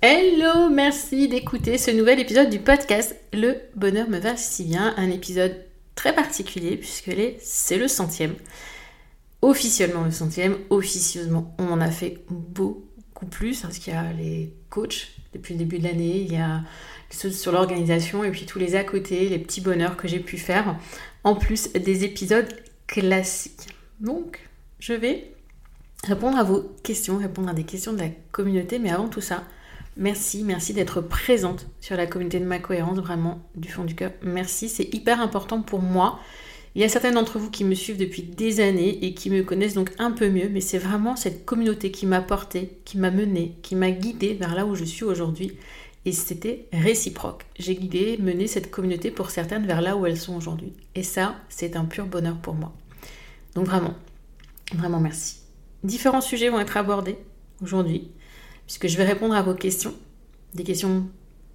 Hello, merci d'écouter ce nouvel épisode du podcast Le bonheur me va si bien, un épisode très particulier puisque c'est le centième. Officiellement le centième, officieusement on en a fait beaucoup plus parce qu'il y a les coachs depuis le début de l'année, il y a ceux sur l'organisation et puis tous les à côté, les petits bonheurs que j'ai pu faire, en plus des épisodes classiques. Donc, je vais répondre à vos questions, répondre à des questions de la communauté, mais avant tout ça, Merci, merci d'être présente sur la communauté de ma cohérence, vraiment du fond du cœur. Merci, c'est hyper important pour moi. Il y a certaines d'entre vous qui me suivent depuis des années et qui me connaissent donc un peu mieux, mais c'est vraiment cette communauté qui m'a porté, qui m'a mené, qui m'a guidé vers là où je suis aujourd'hui. Et c'était réciproque. J'ai guidé, mené cette communauté pour certaines vers là où elles sont aujourd'hui. Et ça, c'est un pur bonheur pour moi. Donc vraiment, vraiment merci. Différents sujets vont être abordés aujourd'hui puisque je vais répondre à vos questions, des questions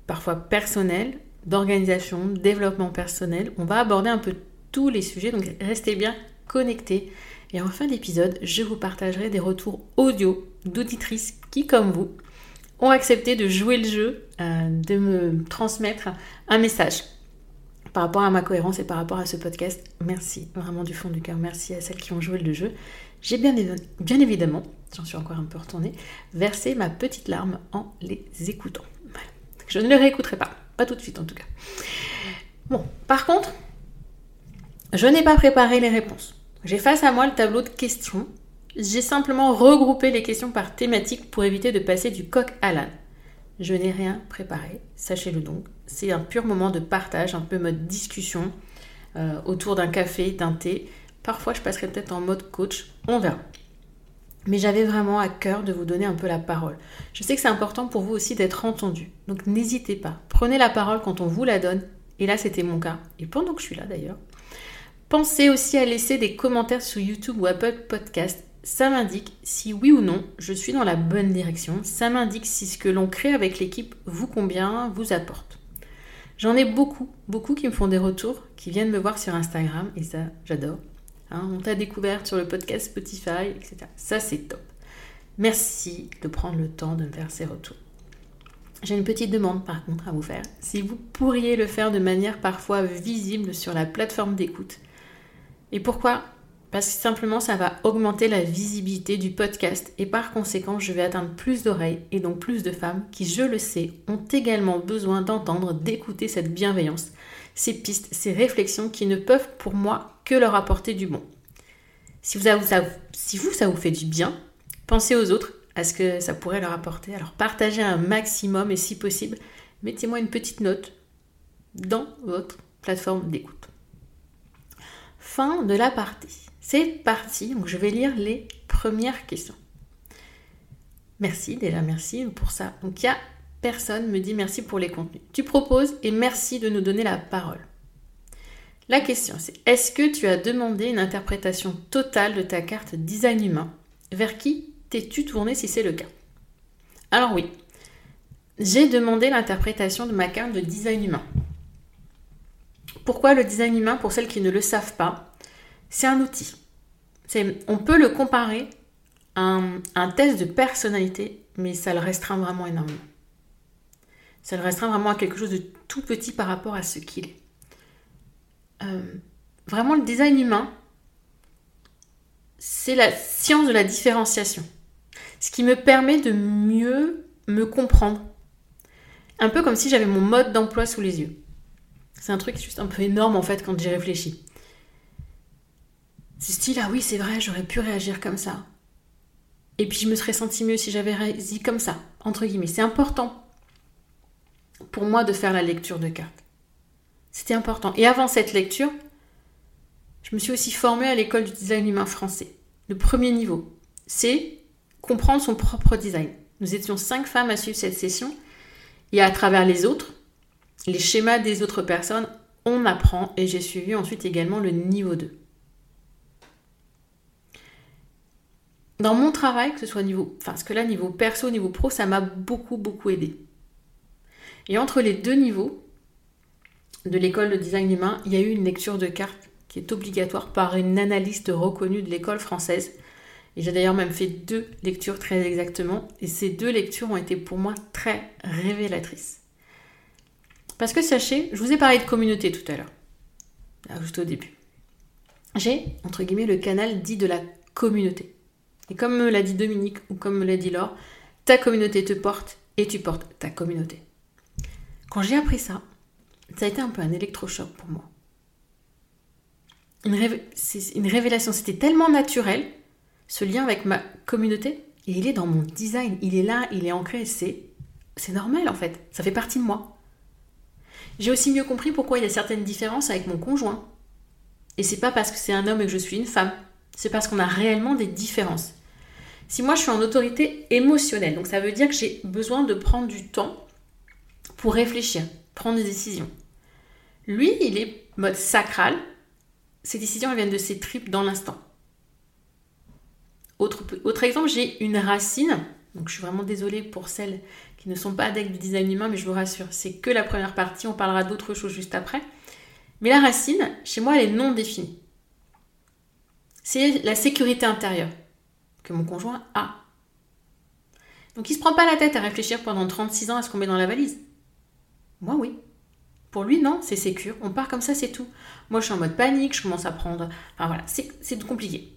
parfois personnelles, d'organisation, développement personnel. On va aborder un peu tous les sujets, donc restez bien connectés. Et en fin d'épisode, je vous partagerai des retours audio d'auditrices qui, comme vous, ont accepté de jouer le jeu, euh, de me transmettre un message par rapport à ma cohérence et par rapport à ce podcast. Merci, vraiment du fond du cœur. Merci à celles qui ont joué le jeu. J'ai bien évidemment j'en suis encore un peu retournée, verser ma petite larme en les écoutant. Je ne les réécouterai pas, pas tout de suite en tout cas. Bon, par contre, je n'ai pas préparé les réponses. J'ai face à moi le tableau de questions. J'ai simplement regroupé les questions par thématique pour éviter de passer du coq à l'âne. Je n'ai rien préparé, sachez-le donc. C'est un pur moment de partage, un peu mode discussion euh, autour d'un café, d'un thé. Parfois, je passerai peut-être en mode coach, on verra. Mais j'avais vraiment à cœur de vous donner un peu la parole. Je sais que c'est important pour vous aussi d'être entendu. Donc n'hésitez pas. Prenez la parole quand on vous la donne. Et là, c'était mon cas. Et pendant que je suis là d'ailleurs. Pensez aussi à laisser des commentaires sur YouTube ou Apple Podcast. Ça m'indique si oui ou non je suis dans la bonne direction. Ça m'indique si ce que l'on crée avec l'équipe vous convient, vous apporte. J'en ai beaucoup, beaucoup qui me font des retours, qui viennent me voir sur Instagram. Et ça, j'adore. Hein, on t'a découverte sur le podcast Spotify, etc. Ça, c'est top. Merci de prendre le temps de me faire ces retours. J'ai une petite demande par contre à vous faire. Si vous pourriez le faire de manière parfois visible sur la plateforme d'écoute. Et pourquoi? Parce que simplement ça va augmenter la visibilité du podcast et par conséquent je vais atteindre plus d'oreilles et donc plus de femmes qui, je le sais, ont également besoin d'entendre, d'écouter cette bienveillance, ces pistes, ces réflexions qui ne peuvent pour moi que leur apporter du bon. Si vous, ça vous fait du bien, pensez aux autres à ce que ça pourrait leur apporter. Alors partagez un maximum et si possible, mettez-moi une petite note dans votre plateforme d'écoute. Fin de la partie. C'est parti, donc je vais lire les premières questions. Merci, déjà merci pour ça. Donc il y a personne me dit merci pour les contenus. Tu proposes et merci de nous donner la parole. La question c'est est-ce que tu as demandé une interprétation totale de ta carte design humain? Vers qui t'es-tu tourné si c'est le cas? Alors oui, j'ai demandé l'interprétation de ma carte de design humain. Pourquoi le design humain Pour celles qui ne le savent pas, c'est un outil. On peut le comparer à un, test de personnalité, mais ça le restreint vraiment énormément. Ça le restreint vraiment à quelque chose de tout petit par rapport à ce qu'il est. Euh, vraiment, le design humain, c'est la science de la différenciation. Ce qui me permet de mieux me comprendre. Un peu comme si j'avais mon mode d'emploi sous les yeux. C'est un truc juste un peu énorme en fait quand j'y réfléchis. C'est style, ah oui, c'est vrai, j'aurais pu réagir comme ça. Et puis je me serais senti mieux si j'avais réagi comme ça, entre guillemets. C'est important pour moi de faire la lecture de cartes. C'était important. Et avant cette lecture, je me suis aussi formée à l'école du design humain français. Le premier niveau, c'est comprendre son propre design. Nous étions cinq femmes à suivre cette session. Et à travers les autres, les schémas des autres personnes, on apprend. Et j'ai suivi ensuite également le niveau 2. Dans mon travail, que ce soit niveau, enfin, ce que là, niveau perso, niveau pro, ça m'a beaucoup, beaucoup aidé. Et entre les deux niveaux de l'école de design humain, il y a eu une lecture de cartes qui est obligatoire par une analyste reconnue de l'école française. Et j'ai d'ailleurs même fait deux lectures très exactement. Et ces deux lectures ont été pour moi très révélatrices. Parce que sachez, je vous ai parlé de communauté tout à l'heure, juste au début. J'ai, entre guillemets, le canal dit de la communauté. Et comme me l'a dit Dominique ou comme me l'a dit Laure, ta communauté te porte et tu portes ta communauté. Quand j'ai appris ça, ça a été un peu un électrochoc pour moi. Une, une révélation, c'était tellement naturel, ce lien avec ma communauté, et il est dans mon design, il est là, il est ancré, c'est, normal en fait, ça fait partie de moi. J'ai aussi mieux compris pourquoi il y a certaines différences avec mon conjoint. Et c'est pas parce que c'est un homme et que je suis une femme c'est parce qu'on a réellement des différences. Si moi je suis en autorité émotionnelle, donc ça veut dire que j'ai besoin de prendre du temps pour réfléchir, prendre des décisions. Lui, il est mode sacral. Ses décisions viennent de ses tripes dans l'instant. Autre, exemple, j'ai une racine. Donc je suis vraiment désolée pour celles qui ne sont pas adeptes du design humain, mais je vous rassure, c'est que la première partie, on parlera d'autres choses juste après. Mais la racine, chez moi, elle est non définie c'est la sécurité intérieure que mon conjoint a. Donc il se prend pas la tête à réfléchir pendant 36 ans à ce qu'on met dans la valise. Moi oui. Pour lui non, c'est sécure, on part comme ça, c'est tout. Moi je suis en mode panique, je commence à prendre... Enfin voilà, c'est compliqué.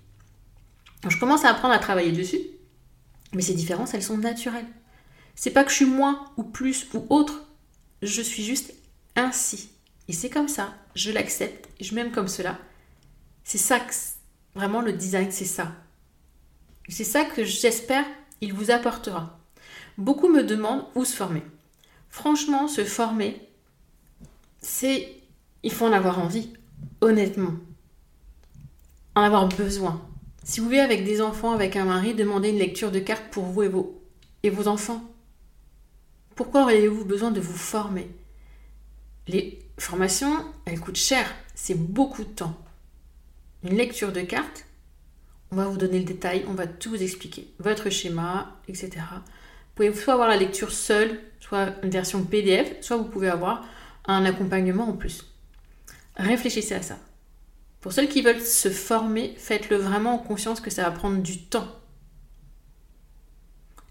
Je commence à apprendre à travailler dessus, mais ces différences, elles sont naturelles. C'est pas que je suis moins ou plus ou autre, je suis juste ainsi. Et c'est comme ça, je l'accepte, je m'aime comme cela. C'est ça que Vraiment, le design, c'est ça. C'est ça que j'espère il vous apportera. Beaucoup me demandent où se former. Franchement, se former, c'est... Il faut en avoir envie, honnêtement. En avoir besoin. Si vous vivez avec des enfants, avec un mari, demandez une lecture de cartes pour vous et vos, et vos enfants. Pourquoi auriez-vous besoin de vous former? Les formations, elles coûtent cher. C'est beaucoup de temps une lecture de cartes, on va vous donner le détail, on va tout vous expliquer. Votre schéma, etc. Vous pouvez soit avoir la lecture seule, soit une version PDF, soit vous pouvez avoir un accompagnement en plus. Réfléchissez à ça. Pour ceux qui veulent se former, faites-le vraiment en conscience que ça va prendre du temps.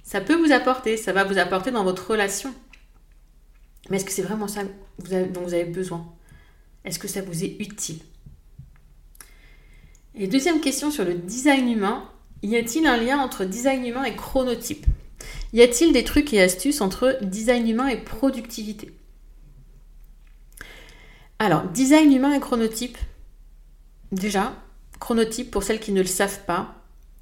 Ça peut vous apporter, ça va vous apporter dans votre relation. Mais est-ce que c'est vraiment ça dont vous avez besoin? Est-ce que ça vous est utile? Et deuxième question sur le design humain, y a-t-il un lien entre design humain et chronotype? Y a-t-il des trucs et astuces entre design humain et productivité? Alors, design humain et chronotype, déjà, chronotype, pour celles qui ne le savent pas,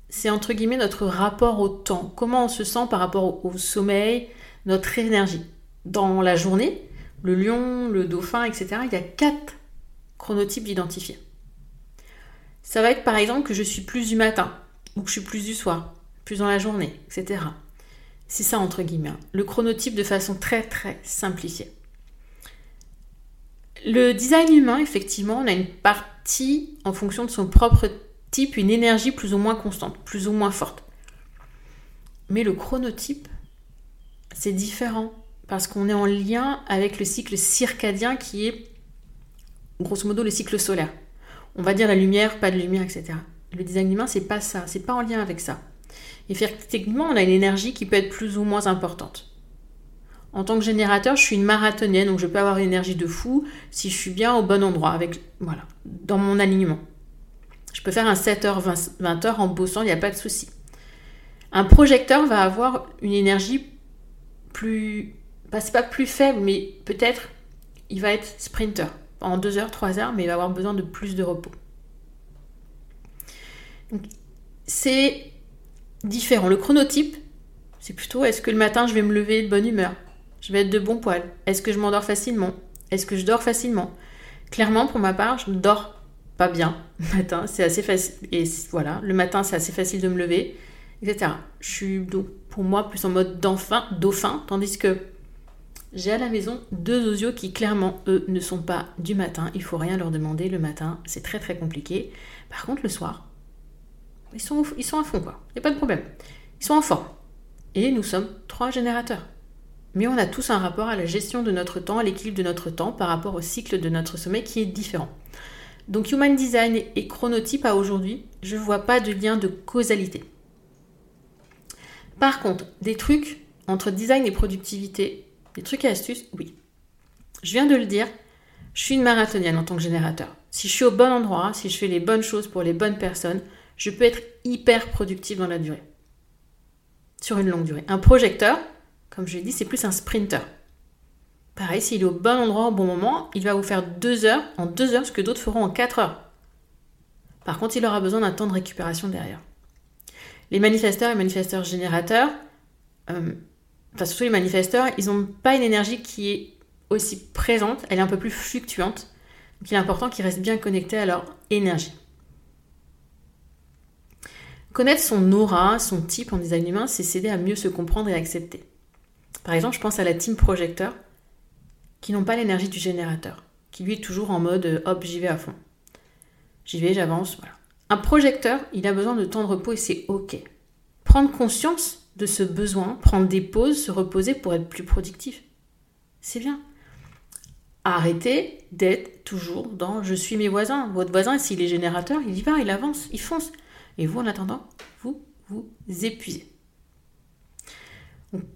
c'est entre guillemets notre rapport au temps, comment on se sent par rapport au, sommeil, notre énergie. Dans la journée, le lion, le dauphin, etc., il y a quatre chronotypes identifiés. Ça va être par exemple que je suis plus du matin, ou que je suis plus du soir, plus dans la journée, etc. C'est ça entre guillemets, hein. le chronotype de façon très très simplifiée. Le design humain, effectivement, on a une partie en fonction de son propre type, une énergie plus ou moins constante, plus ou moins forte. Mais le chronotype, c'est différent parce qu'on est en lien avec le cycle circadien qui est grosso modo le cycle solaire. On va dire la lumière, pas de lumière, etc. Le design humain, c'est pas ça, c'est pas en lien avec ça. Effectivement, on a une énergie qui peut être plus ou moins importante. En tant que générateur, je suis une marathonienne, donc je peux avoir une énergie de fou si je suis bien au bon endroit, avec voilà, dans mon alignement. Je peux faire un 7h, 20h en bossant, il n'y a pas de souci. Un projecteur va avoir une énergie plus. Pas, c'est pas plus faible, mais peut-être il va être sprinter en 2 heures, 3 heures, mais il va avoir besoin de plus de repos. c'est différent. Le chronotype, c'est plutôt est-ce que le matin je vais me lever de bonne humeur? Je vais être de bon poil Est-ce que je m'endors facilement? Est-ce que je dors facilement? Clairement, pour ma part, je ne dors pas bien le matin. C'est assez facile. Et voilà, le matin, c'est assez facile de me lever, etc. Je suis donc pour moi plus en mode dauphin, dauphin tandis que j'ai à la maison deux osios qui clairement, eux, ne sont pas du matin. Il faut rien leur demander le matin. C'est très très compliqué. Par contre, le soir, ils sont, ils sont à fond, quoi. Il n'y a pas de problème. Ils sont en forme. Et nous sommes trois générateurs. Mais on a tous un rapport à la gestion de notre temps, à l'équilibre de notre temps par rapport au cycle de notre sommeil qui est différent. Donc Human Design et chronotype à aujourd'hui, je ne vois pas de lien de causalité. Par contre, des trucs entre design et productivité, des trucs et astuces, oui. Je viens de le dire, je suis une marathonienne en tant que générateur. Si je suis au bon endroit, si je fais les bonnes choses pour les bonnes personnes, je peux être hyper productive dans la durée. Sur une longue durée. Un projecteur, comme je l'ai dit, c'est plus un sprinter. Pareil, s'il est au bon endroit au bon moment, il va vous faire deux heures, en deux heures, ce que d'autres feront en quatre heures. Par contre, il aura besoin d'un temps de récupération derrière. Les manifesteurs et manifesteurs générateurs, euh, enfin surtout les manifesteurs, ils n'ont pas une énergie qui est aussi présente, elle est un peu plus fluctuante. Donc il est important qu'ils restent bien connectés à leur énergie. Connaître son aura, son type en design humain, c'est s'aider à mieux se comprendre et accepter. Par exemple, je pense à la team projecteur, qui n'ont pas l'énergie du générateur, qui lui est toujours en mode euh, hop, j'y vais à fond. J'y vais, j'avance, voilà. Un projecteur, il a besoin de temps de repos et c'est ok. Prendre conscience de ce besoin, prendre des pauses, se reposer pour être plus productif. C'est bien. Arrêtez d'être toujours dans je suis mes voisins. Votre voisin, s'il est générateur, il y va, il avance, il fonce. Et vous, en attendant, vous vous épuisez.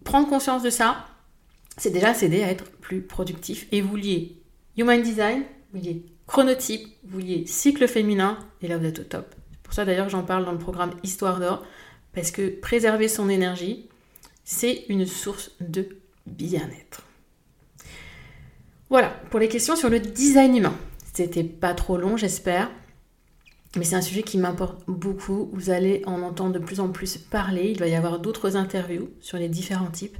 Prendre conscience de ça, c'est déjà s'aider à être plus productif. Et vous liez Human Design, vous liez chronotype, vous liez cycle féminin, et là vous êtes au top. C'est pour ça d'ailleurs j'en parle dans le programme Histoire d'or, parce que préserver son énergie, c'est une source de bien-être. Voilà, pour les questions sur le design humain. C'était pas trop long, j'espère. Mais c'est un sujet qui m'importe beaucoup. Vous allez en entendre de plus en plus parler. Il va y avoir d'autres interviews sur les différents types.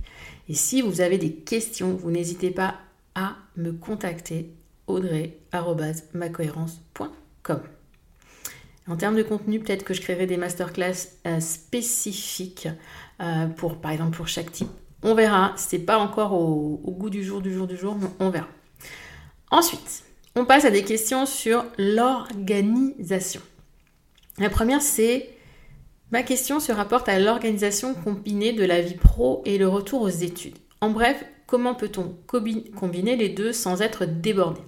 Et si vous avez des questions, vous n'hésitez pas à me contacter audrey.macohérence.com. En termes de contenu, peut-être que je créerai des masterclass euh, spécifiques euh, pour, par exemple, pour chaque type. On verra. C'est pas encore au, au, goût du jour, du jour, du jour, mais on verra. Ensuite, on passe à des questions sur l'organisation. La première, c'est ma question se rapporte à l'organisation combinée de la vie pro et le retour aux études. En bref, comment peut-on combiner les deux sans être débordé?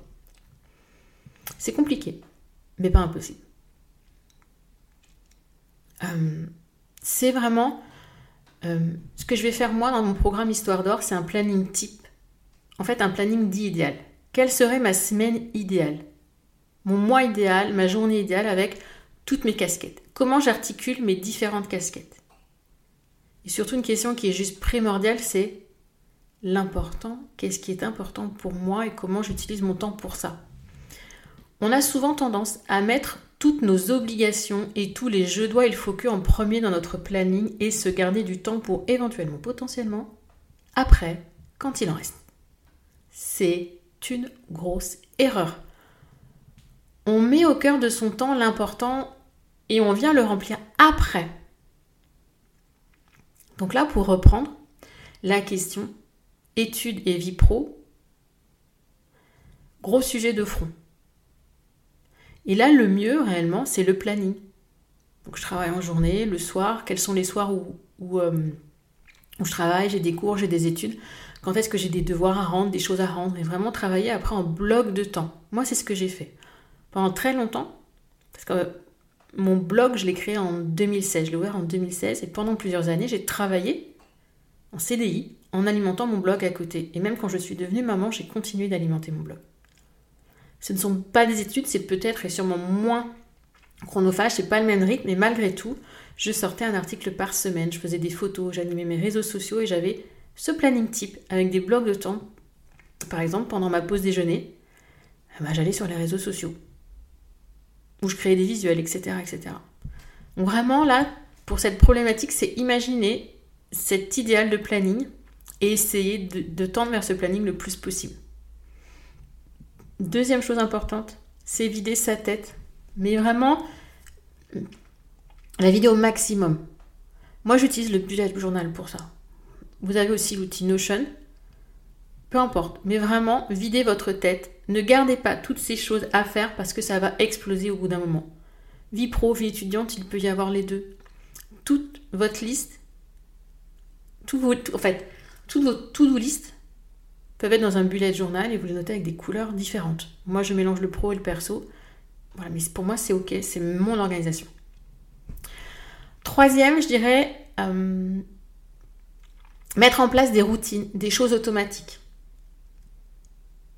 C'est compliqué, mais pas impossible. Euh, c'est vraiment euh, ce que je vais faire moi dans mon programme Histoire d'or, c'est un planning type. En fait, un planning dit idéal. Quelle serait ma semaine idéale? Mon mois idéal, ma journée idéale avec toutes mes casquettes Comment j'articule mes différentes casquettes? Et surtout une question qui est juste primordiale, c'est l'important, qu'est-ce qui est important pour moi et comment j'utilise mon temps pour ça? On a souvent tendance à mettre toutes nos obligations et tous les je dois, il faut que en premier dans notre planning et se garder du temps pour éventuellement, potentiellement, après, quand il en reste. C'est une grosse erreur. On met au cœur de son temps l'important et on vient le remplir après. Donc là, pour reprendre la question études et vie pro, gros sujet de front. Et là, le mieux réellement, c'est le planning. Donc je travaille en journée, le soir, quels sont les soirs où, où, euh, je travaille, j'ai des cours, j'ai des études, quand est-ce que j'ai des devoirs à rendre, des choses à rendre, et vraiment travailler après en bloc de temps. Moi, c'est ce que j'ai fait. Pendant très longtemps, parce que mon blog, je l'ai créé en 2016, je l'ai ouvert en 2016, et pendant plusieurs années, j'ai travaillé en CDI en alimentant mon blog à côté. Et même quand je suis devenue maman, j'ai continué d'alimenter mon blog. Ce ne sont pas des études, c'est peut-être et sûrement moins chronophage, c'est pas le même rythme, mais malgré tout, je sortais un article par semaine, je faisais des photos, j'animais mes réseaux sociaux et j'avais ce planning type avec des blocs de temps. Par exemple, pendant ma pause déjeuner, eh ben, j'allais sur les réseaux sociaux où je créais des visuels, etc., etc. Donc vraiment là, pour cette problématique, c'est imaginer cet idéal de planning et essayer de, tendre vers ce planning le plus possible. Deuxième chose importante, c'est vider sa tête. Mais vraiment, la vidéo maximum. Moi, j'utilise le bullet journal pour ça. Vous avez aussi l'outil Notion. Peu importe, mais vraiment, videz votre tête. Ne gardez pas toutes ces choses à faire parce que ça va exploser au bout d'un moment. Vie pro, vie étudiante, il peut y avoir les deux. Toute votre liste, tout en fait, toutes vos to-do list peuvent être dans un bullet journal et vous les notez avec des couleurs différentes. Moi, je mélange le pro et le perso. Voilà, mais pour moi, c'est ok, c'est mon organisation. Troisième, je dirais euh, mettre en place des routines, des choses automatiques.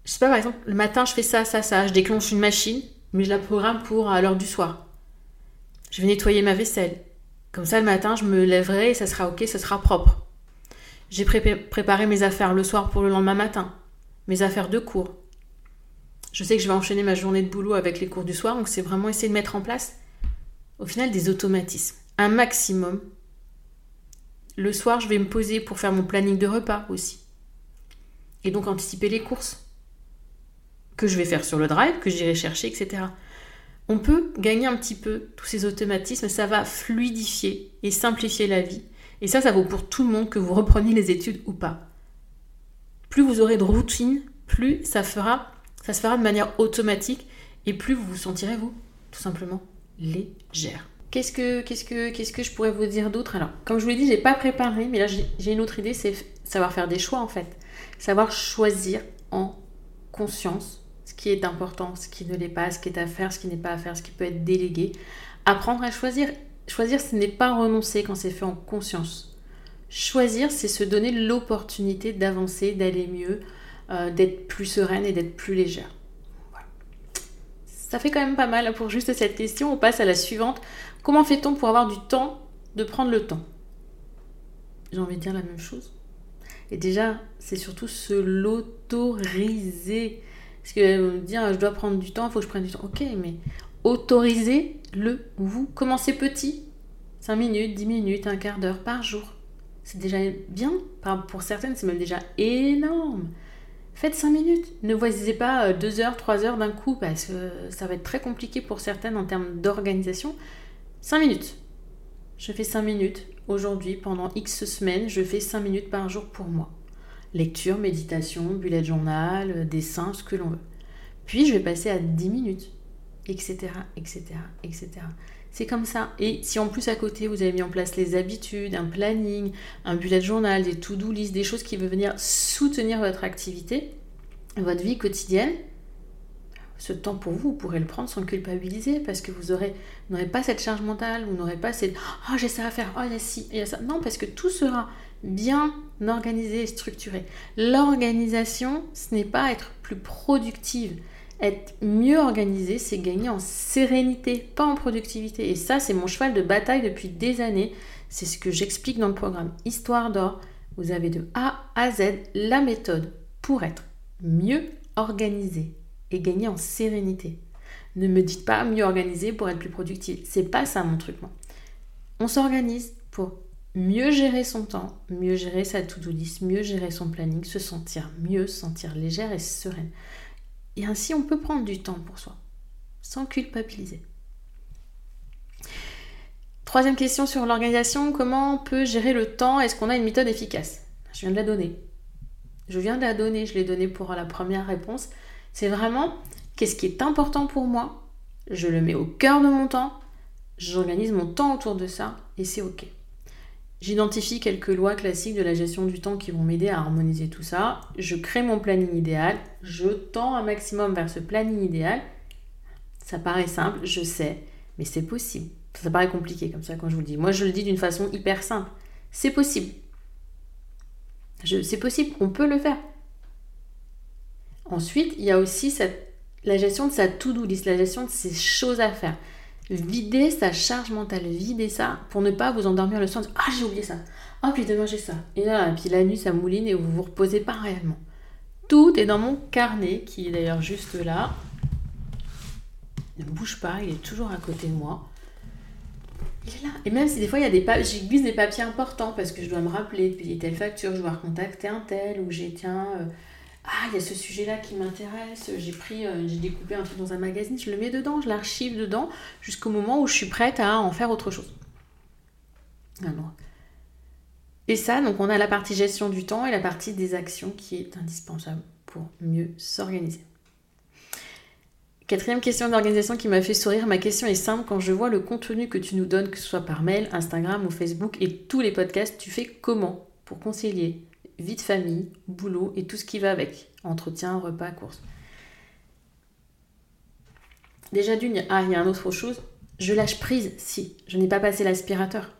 Je sais pas, par exemple, le matin, je fais ça, ça, ça. Je déclenche une machine, mais je la programme pour à l'heure du soir. Je vais nettoyer ma vaisselle. Comme ça, le matin, je me lèverai et ça sera ok, ça sera propre. J'ai préparé mes affaires le soir pour le lendemain matin, mes affaires de cours. Je sais que je vais enchaîner ma journée de boulot avec les cours du soir, donc c'est vraiment essayer de mettre en place, au final, des automatismes. Un maximum. Le soir, je vais me poser pour faire mon planning de repas aussi. Et donc anticiper les courses que je vais faire sur le drive, que j'irai chercher, etc. On peut gagner un petit peu tous ces automatismes, ça va fluidifier et simplifier la vie et ça, ça vaut pour tout le monde, que vous repreniez les études ou pas. Plus vous aurez de routine, plus ça se fera de manière automatique et plus vous vous sentirez, vous, tout simplement, légère. Qu'est-ce que, je pourrais vous dire d'autre? Alors, comme je vous l'ai dit, j'ai pas préparé, mais là j'ai une autre idée, c'est savoir faire des choix en fait. Savoir choisir en conscience ce qui est important, ce qui ne l'est pas, ce qui est à faire, ce qui n'est pas à faire, ce qui peut être délégué. Apprendre à choisir Choisir, ce n'est pas renoncer quand c'est fait en conscience. Choisir, c'est se donner l'opportunité d'avancer, d'aller mieux, euh, d'être plus sereine et d'être plus légère. Ça fait quand même pas mal pour juste cette question. On passe à la suivante. Comment fait-on pour avoir du temps de prendre le temps? J'ai envie de dire la même chose. Et déjà, c'est surtout se l'autoriser. Parce que euh, dire je dois prendre du temps, il faut que je prenne du temps. Ok, mais autorisez-le vous. Commencez petit. 5 minutes, 10 minutes, un quart d'heure par jour. C'est déjà bien. Pour certaines, c'est même déjà énorme. Faites 5 minutes. Ne voyez pas 2 euh, heures, 3 heures d'un coup parce que ça va être très compliqué pour certaines en termes d'organisation. 5 minutes. Je fais 5 minutes. Aujourd'hui, pendant X semaines, je fais 5 minutes par jour pour moi. Lecture, méditation, bullet journal, dessin, ce que l'on veut. Puis je vais passer à 10 minutes etc., etc., etc. C'est comme ça. Et si en plus à côté vous avez mis en place les habitudes, un planning, un bullet journal, des to-do list, des choses qui veulent venir soutenir votre activité, votre vie quotidienne, ce temps pour vous, vous pourrez le prendre sans culpabiliser parce que vous n'aurez pas cette charge mentale, vous n'aurez pas cette oh j'ai ça à faire, oh il y a ci, il y a ça. Non, parce que tout sera bien organisé et structuré. L'organisation, ce n'est pas être plus productive, Être mieux organisé, c'est gagner en sérénité, pas en productivité. Et ça, c'est mon cheval de bataille depuis des années. C'est ce que j'explique dans le programme Histoire d'or. Vous avez de A à Z la méthode pour être mieux organisé et gagner en sérénité. Ne me dites pas mieux organisé pour être plus productif. C'est pas ça mon truc. On s'organise pour mieux gérer son temps, mieux gérer sa to-do list, mieux gérer son planning, se sentir mieux, se sentir légère et sereine. Et ainsi, on peut prendre du temps pour soi, sans culpabiliser. Troisième question sur l'organisation, comment on peut gérer le temps? Est-ce qu'on a une méthode efficace? Je viens de la donner. Je viens de la donner, je l'ai donnée pour la première réponse. C'est vraiment qu'est-ce qui est important pour moi? Je le mets au cœur de mon temps, j'organise mon temps autour de ça et c'est ok. J'identifie quelques lois classiques de la gestion du temps qui vont m'aider à harmoniser tout ça. Je crée mon planning idéal. Je tends un maximum vers ce planning idéal. Ça paraît simple, je sais, mais c'est possible. Ça paraît compliqué comme ça quand je vous le dis. Moi, je le dis d'une façon hyper simple. C'est possible. C'est possible, on peut le faire. Ensuite, il y a aussi la gestion de sa to-do list, la gestion de ses choses à faire vider sa charge mentale, vider ça pour ne pas vous endormir le soir. Ah, j'ai oublié ça. Ah, puis demain j'ai ça. Et là, puis la nuit ça mouline et vous vous reposez pas réellement. Tout est dans mon carnet qui est d'ailleurs juste là. Il ne bouge pas, il est toujours à côté de moi. Il est là. Et même si des fois il y a des papiers, des papiers importants parce que je dois me rappeler de payer telle facture, je dois recontacter un tel ou j'ai tiens. Euh, ah, il y a ce sujet-là qui m'intéresse, j'ai pris, euh, j'ai découpé un truc dans un magazine, je le mets dedans, je l'archive dedans, jusqu'au moment où je suis prête à en faire autre chose. Alors. Et ça, donc on a la partie gestion du temps et la partie des actions qui est indispensable pour mieux s'organiser. Quatrième question d'organisation qui m'a fait sourire. Ma question est simple. Quand je vois le contenu que tu nous donnes, que ce soit par mail, Instagram ou Facebook et tous les podcasts, tu fais comment pour concilier vie de famille, boulot et tout ce qui va avec. Entretien, repas, courses. Déjà d'une, ah, il y a une autre chose. Je lâche prise si je n'ai pas passé l'aspirateur,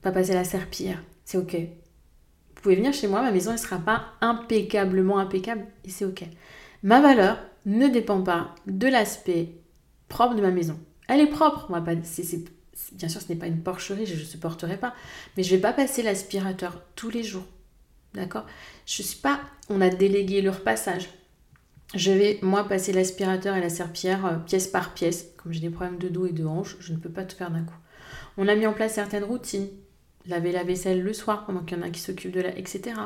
pas passé la serpillière. C'est ok. Vous pouvez venir chez moi, ma maison ne sera pas impeccablement impeccable et c'est ok. Ma valeur ne dépend pas de l'aspect propre de ma maison. Elle est propre, pas, bien sûr ce n'est pas une porcherie, je ne supporterai pas, mais je ne vais pas passer l'aspirateur tous les jours. D'accord? Je suis pas. On a délégué le repassage. Je vais, moi, passer l'aspirateur et la serpillère euh, pièce par pièce. Comme j'ai des problèmes de dos et de hanche, je ne peux pas tout faire d'un coup. On a mis en place certaines routines. Laver la vaisselle le soir pendant qu'il y en a qui s'occupent de la. etc.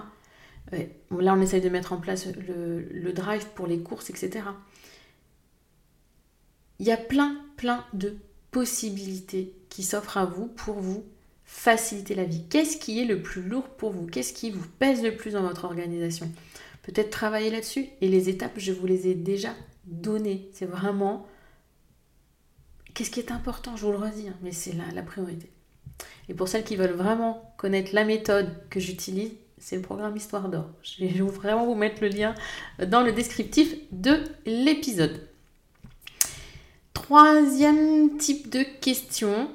Là, on essaye de mettre en place le drive pour les courses, etc. Il y a plein, plein de possibilités qui s'offrent à vous pour vous faciliter la vie Qu'est-ce qui est le plus lourd pour vous? Qu'est-ce qui vous pèse le plus dans votre organisation? Peut-être travailler là-dessus. Et les étapes, je vous les ai déjà données. C'est vraiment qu'est-ce qui est important, je vous le redis, hein, mais c'est la, la priorité. Et pour celles qui veulent vraiment connaître la méthode que j'utilise, c'est le programme Histoire d'or. Je vais vraiment vous mettre le lien dans le descriptif de l'épisode. Troisième type de question,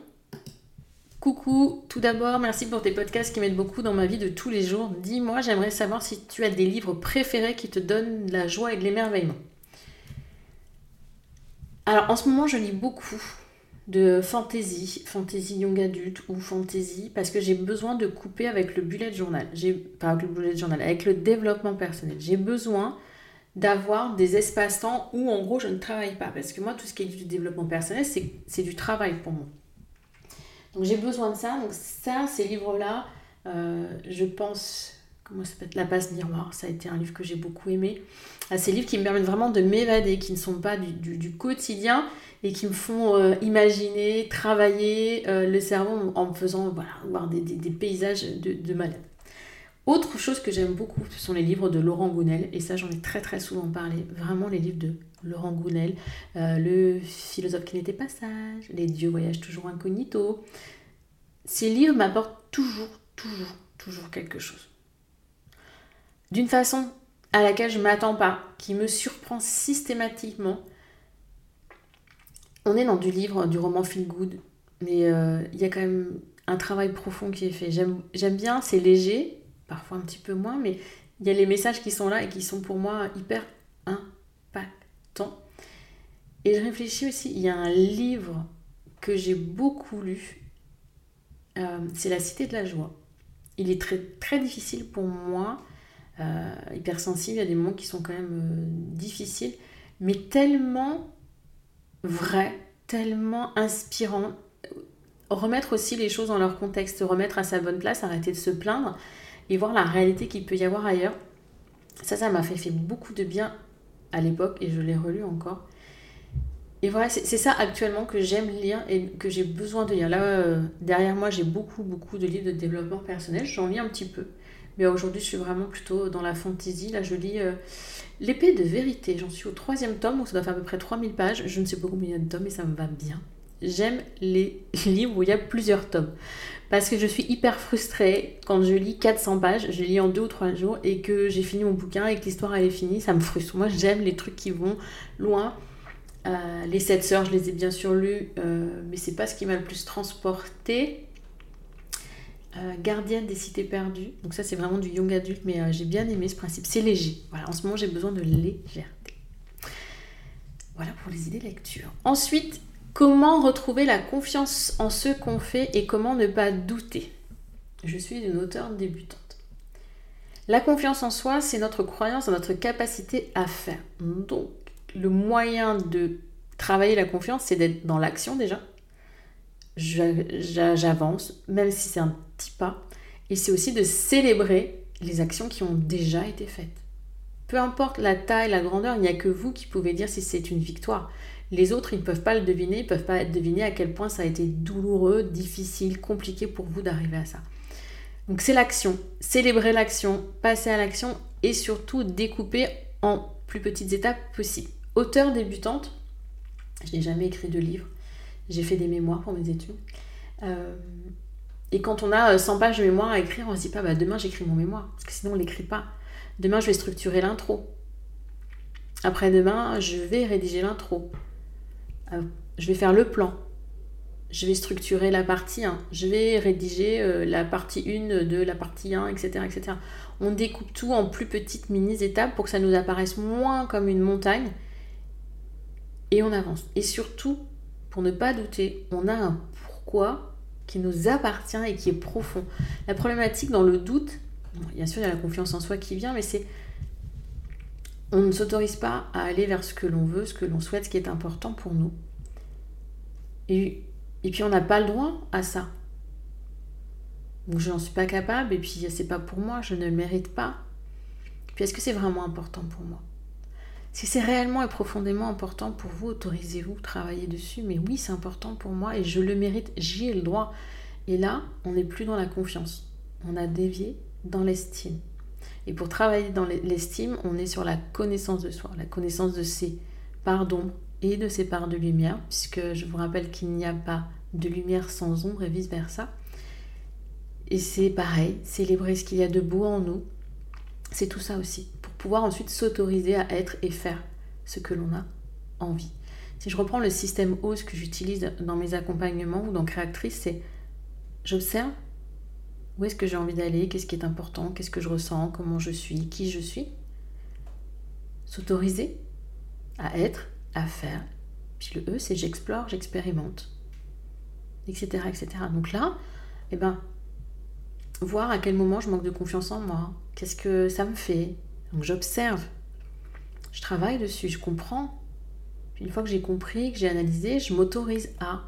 Coucou, tout d'abord, merci pour tes podcasts qui m'aident beaucoup dans ma vie de tous les jours. Dis-moi, j'aimerais savoir si tu as des livres préférés qui te donnent de la joie et de l'émerveillement. Alors, en ce moment, je lis beaucoup de fantasy, fantasy young adulte ou fantasy, parce que j'ai besoin de couper avec le bullet journal. Pas avec le bullet journal, avec le développement personnel. J'ai besoin d'avoir des espaces-temps où, en gros, je ne travaille pas. Parce que moi, tout ce qui est du développement personnel, c'est du travail pour moi. Donc j'ai besoin de ça. Donc ça, ces livres-là, euh, je pense, comment ça s'appelle? La passe miroir, ça a été un livre que j'ai beaucoup aimé. Ah, ces livres qui me permettent vraiment de m'évader, qui ne sont pas du, quotidien et qui me font euh, imaginer, travailler euh, le cerveau en me faisant voilà, voir des, paysages de, de malade. Autre chose que j'aime beaucoup, ce sont les livres de Laurent Gounel, et ça j'en ai très très souvent parlé, vraiment les livres de Laurent Gounel, euh, Le philosophe qui n'était pas sage, Les dieux voyagent toujours incognito. Ces livres m'apportent toujours, toujours, toujours quelque chose. D'une façon à laquelle je ne m'attends pas, qui me surprend systématiquement. On est dans du livre, du roman feel good, mais euh, il y a quand même un travail profond qui est fait. J'aime bien, c'est léger, parfois un petit peu moins, mais il y a les messages qui sont là et qui sont pour moi hyper impactants. Et je réfléchis aussi, il y a un livre que j'ai beaucoup lu, euh, c'est La Cité de la Joie. Il est très, très difficile pour moi, euh, hypersensible, il y a des moments qui sont quand même euh, difficiles, mais tellement vrai, tellement inspirant. Remettre aussi les choses dans leur contexte, remettre à sa bonne place, arrêter de se plaindre et voir la réalité qu'il peut y avoir ailleurs. Ça, ça m'a fait, beaucoup de bien à l'époque et je l'ai relu encore. Et voilà, c'est ça actuellement que j'aime lire et que j'ai besoin de lire. Là, euh, derrière moi, j'ai beaucoup, beaucoup de livres de développement personnel. J'en lis un petit peu. Mais aujourd'hui, je suis vraiment plutôt dans la fantasy. Là, je lis euh, L'épée de vérité. J'en suis au troisième tome, donc ça doit faire à peu près 3000 pages. Je ne sais pas combien il y a de tomes, mais ça me va bien. J'aime les livres où il y a plusieurs tomes. Parce que je suis hyper frustrée quand je lis 400 pages, je lis en deux ou trois jours et que j'ai fini mon bouquin et que l'histoire est finie, ça me frustre. Moi j'aime les trucs qui vont loin. Euh, les sept sœurs, je les ai bien sûr lus, euh, mais c'est pas ce qui m'a le plus transporté. Euh, Gardienne des cités perdues, donc ça c'est vraiment du young adulte, mais j'ai bien aimé ce principe. C'est léger. Voilà, en ce moment j'ai besoin de légèreté. Voilà pour les idées lecture. Ensuite, comment retrouver la confiance en ce qu'on fait et comment ne pas douter? Je suis une auteure débutante. La confiance en soi, c'est notre croyance en notre capacité à faire. Donc, le moyen de travailler la confiance, c'est d'être dans l'action déjà. J'avance, même si c'est un petit pas. Et c'est aussi de célébrer les actions qui ont déjà été faites. Peu importe la taille, la grandeur, il n'y a que vous qui pouvez dire si c'est une victoire. Les autres, ils ne peuvent pas le deviner, ils ne peuvent pas deviner à quel point ça a été douloureux, difficile, compliqué pour vous d'arriver à ça. Donc c'est l'action. Célébrer l'action, passer à l'action et surtout découper en plus petites étapes possibles. Auteur débutante, je n'ai jamais écrit de livre, j'ai fait des mémoires pour mes études. Euh, et quand on a 100 pages de mémoire à écrire, on se dit pas bah, demain j'écris mon mémoire, parce que sinon on ne l'écrit pas. Demain je vais structurer l'intro. Après-demain, je vais rédiger l'intro. Euh, je vais faire le plan. Je vais structurer la partie 1. Je vais rédiger euh, la partie 1 de la partie 1, etc., etc. On découpe tout en plus petites mini-étapes pour que ça nous apparaisse moins comme une montagne et on avance. Et surtout, pour ne pas douter, on a un pourquoi qui nous appartient et qui est profond. La problématique dans le doute, bien sûr, il y a la confiance en soi qui vient, mais c'est on ne s'autorise pas à aller vers ce que l'on veut, ce que l'on souhaite, ce qui est important pour nous. Et, puis on n'a pas le droit à ça. Donc je n'en suis pas capable et puis c'est pas pour moi, je ne le mérite pas. Puis est-ce que c'est vraiment important pour moi? Si c'est réellement et profondément important pour vous, autorisez-vous, travailler dessus. Mais oui, c'est important pour moi et je le mérite, j'y ai le droit. Et là, on n'est plus dans la confiance. On a dévié dans l'estime. Et pour travailler dans l'estime, on est sur la connaissance de soi, la connaissance de ses parts d'ombre et de ses parts de lumière, puisque je vous rappelle qu'il n'y a pas de lumière sans ombre et vice-versa. Et c'est pareil, célébrer ce qu'il y a de beau en nous, c'est tout ça aussi pouvoir ensuite s'autoriser à être et faire ce que l'on a envie. Si je reprends le système OSE que j'utilise dans mes accompagnements ou dans Créatrice, c'est j'observe où est-ce que j'ai envie d'aller, qu'est-ce qui est important, qu'est-ce que je ressens, comment je suis, qui je suis? S'autoriser à être, à faire. Puis le E, c'est j'explore, j'expérimente, etc., etc. Donc là, eh ben, voir à quel moment je manque de confiance en moi, qu'est-ce que ça me fait, donc j'observe, je travaille dessus, je comprends. Puis une fois que j'ai compris, que j'ai analysé, je m'autorise à.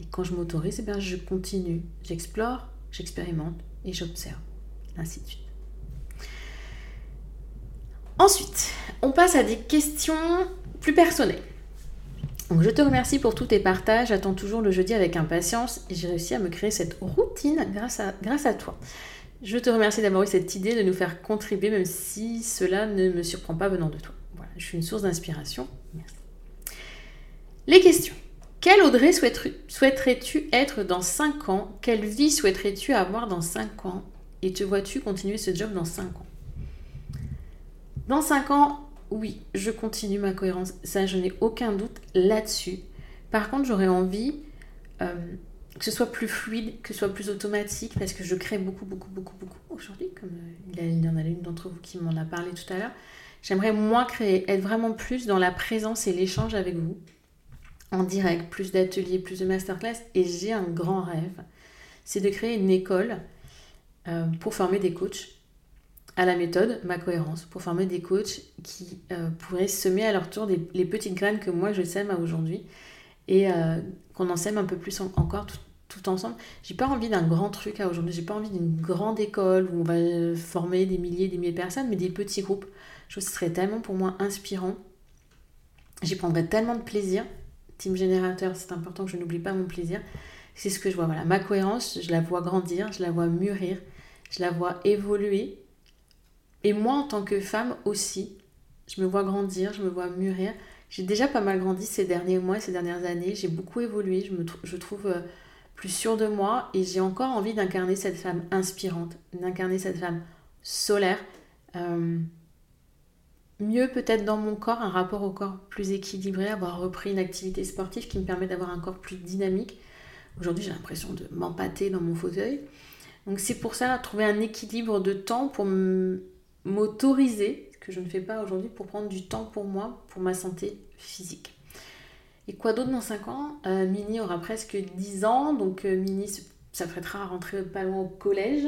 Et quand je m'autorise, eh bien, je continue, j'explore, j'expérimente et j'observe, ainsi. Ensuite, on passe à des questions plus personnelles. Je te remercie pour tous tes partages, j'attends toujours le jeudi avec impatience et j'ai réussi à me créer cette routine grâce à, toi. Je te remercie d'avoir eu cette idée de nous faire contribuer, même si cela ne me surprend pas venant de toi. Voilà, je suis une source d'inspiration. Les questions. Quelle Audrey souhaiterais-tu être dans 5 ans? Quelle vie souhaiterais-tu avoir dans 5 ans? Et te vois-tu continuer ce job dans 5 ans? Dans 5 ans, oui, je continue ma cohérence. Ça, je n'ai aucun doute là-dessus. Par contre, j'aurais envie euh, que ce soit plus fluide, que ce soit plus automatique, parce que je crée beaucoup, beaucoup, beaucoup, beaucoup aujourd'hui, comme euh, il y en a une d'entre vous qui m'en a parlé tout à l'heure. J'aimerais moins créer, être vraiment plus dans la présence et l'échange avec vous, en direct, plus d'ateliers, plus de masterclass. Et j'ai un grand rêve, c'est de créer une école euh, pour former des coachs à la méthode, ma cohérence, pour former des coachs qui euh, pourraient semer à leur tour les petites graines que moi je sème aujourd'hui et euh, qu'on en sème un peu plus encore tout, ensemble. J'ai pas envie d'un grand truc à aujourd'hui, j'ai pas envie d'une grande école où on va former des milliers, des milliers de personnes, mais des petits groupes. Je trouve ce serait tellement pour moi inspirant. J'y prendrais tellement de plaisir. Team générateur, c'est important que je n'oublie pas mon plaisir. C'est ce que je vois. Voilà, ma cohérence, je la vois grandir, je la vois mûrir, je la vois évoluer. Et moi, en tant que femme aussi, je me vois grandir, je me vois mûrir. J'ai déjà pas mal grandi ces derniers mois, ces dernières années. J'ai beaucoup évolué. Je me trouve euh, plus sûre de moi et j'ai encore envie d'incarner cette femme inspirante, d'incarner cette femme solaire. Euh, mieux peut-être dans mon corps, un rapport au corps plus équilibré, avoir repris une activité sportive qui me permet d'avoir un corps plus dynamique. Aujourd'hui, j'ai l'impression de m'empâter dans mon fauteuil. Donc c'est pour ça, trouver un équilibre de temps pour m'autoriser, ce que je ne fais pas aujourd'hui, pour prendre du temps pour moi, pour ma santé physique. Et quoi d'autre dans 5 ans? Euh, Mini aura presque 10 ans, donc euh, Mini s'apprêtera à rentrer pas loin au collège.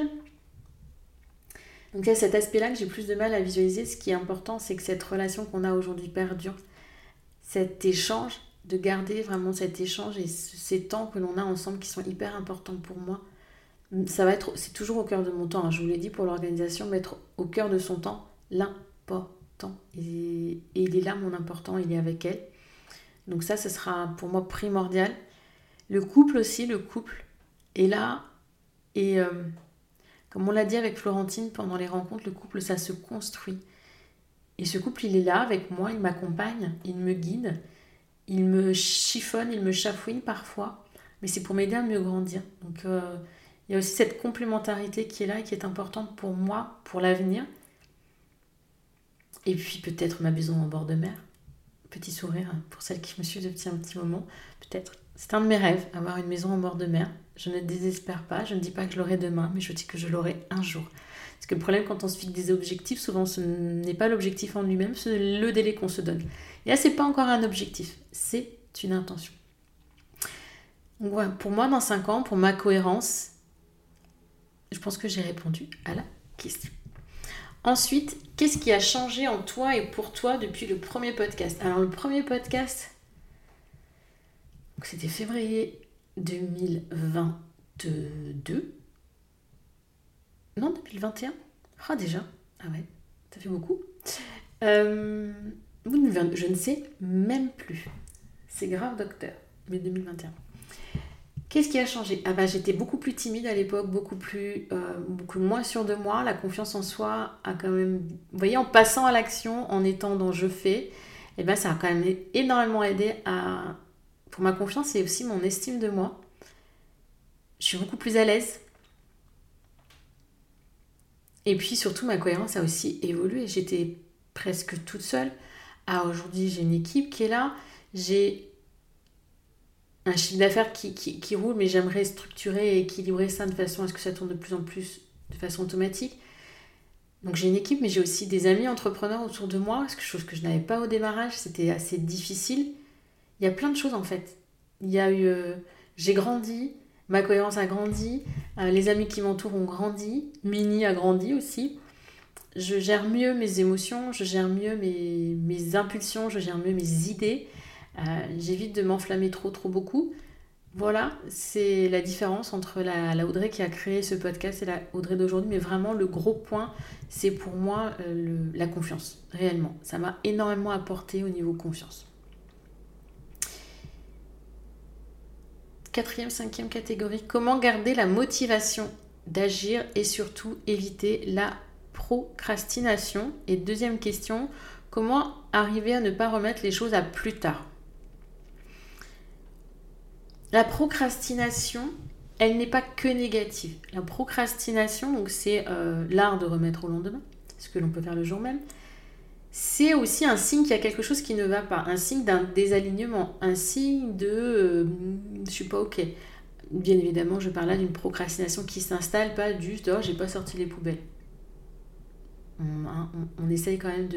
Donc a cet aspect-là que j'ai plus de mal à visualiser. Ce qui est important, c'est que cette relation qu'on a aujourd'hui perdure. Cet échange, de garder vraiment cet échange et ces temps que l'on a ensemble qui sont hyper importants pour moi. Ça va être, c'est toujours au cœur de mon temps. Hein. Je vous l'ai dit pour l'organisation, mettre au cœur de son temps l'important. Et, et il est là mon important, il est avec elle. Donc ça, ce sera pour moi primordial. Le couple aussi, le couple est là. Et euh, comme on l'a dit avec Florentine pendant les rencontres, le couple, ça se construit. Et ce couple, il est là avec moi, il m'accompagne, il me guide, il me chiffonne, il me chafouine parfois. Mais c'est pour m'aider à mieux grandir. Donc euh, il y a aussi cette complémentarité qui est là et qui est importante pour moi, pour l'avenir. Et puis peut-être ma maison en bord de mer petit sourire pour celle qui me suit depuis un petit moment, peut-être. C'est un de mes rêves, avoir une maison en bord de mer. Je ne désespère pas, je ne dis pas que je l'aurai demain, mais je dis que je l'aurai un jour. Parce que le problème quand on se fixe des objectifs, souvent ce n'est pas l'objectif en lui-même, c'est le délai qu'on se donne. Et là, c'est pas encore un objectif, c'est une intention. Donc voilà, pour moi, dans 5 ans, pour ma cohérence, je pense que j'ai répondu à la question. Ensuite, qu'est-ce qui a changé en toi et pour toi depuis le premier podcast? Alors, le premier podcast, c'était février 2022. Non, 2021 Ah, déjà Ah ouais, ça fait beaucoup. Euh, je ne sais même plus. C'est grave, docteur. Mais 2021. Qu'est-ce qui a changé? Ah bah j'étais beaucoup plus timide à l'époque, beaucoup plus, euh, beaucoup moins sûre de moi. La confiance en soi a quand même, vous voyez, en passant à l'action, en étant dans je fais, et eh ben ça a quand même énormément aidé à, pour ma confiance et aussi mon estime de moi. Je suis beaucoup plus à l'aise. Et puis surtout ma cohérence a aussi évolué. J'étais presque toute seule. Ah aujourd'hui j'ai une équipe qui est là. J'ai un chiffre d'affaires qui, qui, roule, mais j'aimerais structurer et équilibrer ça de façon à ce que ça tourne de plus en plus de façon automatique. Donc j'ai une équipe, mais j'ai aussi des amis entrepreneurs autour de moi, chose que je n'avais pas au démarrage, c'était assez difficile. Il y a plein de choses en fait. Y a eu, euh, j'ai grandi, ma cohérence a grandi, euh, les amis qui m'entourent ont grandi, Mini a grandi aussi. Je gère mieux mes émotions, je gère mieux mes, impulsions, je gère mieux mes idées. Euh, j'évite de m'enflammer trop, trop beaucoup. Voilà, c'est la différence entre la, Audrey qui a créé ce podcast et la Audrey d'aujourd'hui. Mais vraiment, le gros point, c'est pour moi la confiance, réellement. Ça m'a énormément apporté au niveau confiance. Quatrième, cinquième catégorie, comment garder la motivation d'agir et surtout éviter la procrastination? Et deuxième question, comment arriver à ne pas remettre les choses à plus tard? La procrastination, elle n'est pas que négative. La procrastination, donc c'est euh, l'art de remettre au lendemain, ce que l'on peut faire le jour même. C'est aussi un signe qu'il y a quelque chose qui ne va pas, un signe d'un désalignement, un signe de euh, je suis pas ok. Bien évidemment, je parle là d'une procrastination qui s'installe, pas juste oh j'ai pas sorti les poubelles. On, on essaye quand même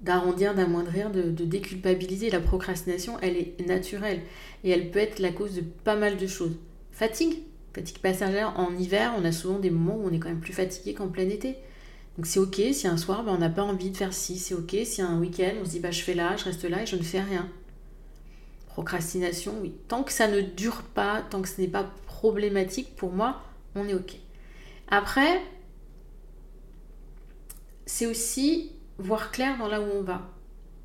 d'arrondir, d'amoindrir, de, de, déculpabiliser. La procrastination, elle est naturelle et elle peut être la cause de pas mal de choses. Fatigue, fatigue passagère. En hiver, on a souvent des moments où on est quand même plus fatigué qu'en plein été. Donc c'est ok si un soir, ben, on n'a pas envie de faire ci, c'est ok si un week-end, on se dit bah, je fais là, je reste là et je ne fais rien. Procrastination, oui. Tant que ça ne dure pas, tant que ce n'est pas problématique, pour moi, on est ok. Après, c'est aussi voir clair dans là où on va.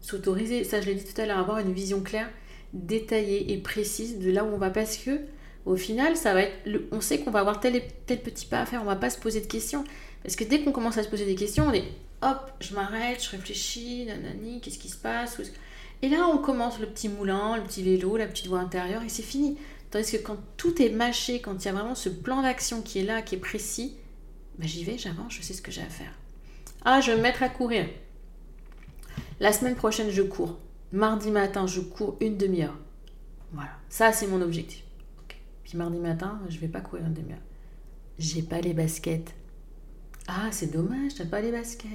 S'autoriser, ça je l'ai dit tout à l'heure, avoir une vision claire, détaillée et précise de là où on va parce que au final, ça va être on sait qu'on va avoir tel et tel petit pas à faire, on va pas se poser de questions parce que dès qu'on commence à se poser des questions, on est hop, je m'arrête, je réfléchis, nanani, qu'est-ce qui se passe et là, on commence le petit moulin, le petit vélo, la petite voie intérieure, et c'est fini. Tandis que quand tout est mâché, quand il y a vraiment ce plan d'action qui est là, qui est précis, ben j'y vais, j'avance, je sais ce que j'ai à faire. Ah, je vais me mettre à courir. La semaine prochaine, je cours. Mardi matin, je cours une demi-heure. Voilà, ça c'est mon objectif. Puis mardi matin, je vais pas courir une demi-heure. J'ai pas les baskets. Ah, c'est dommage, t'as pas les baskets.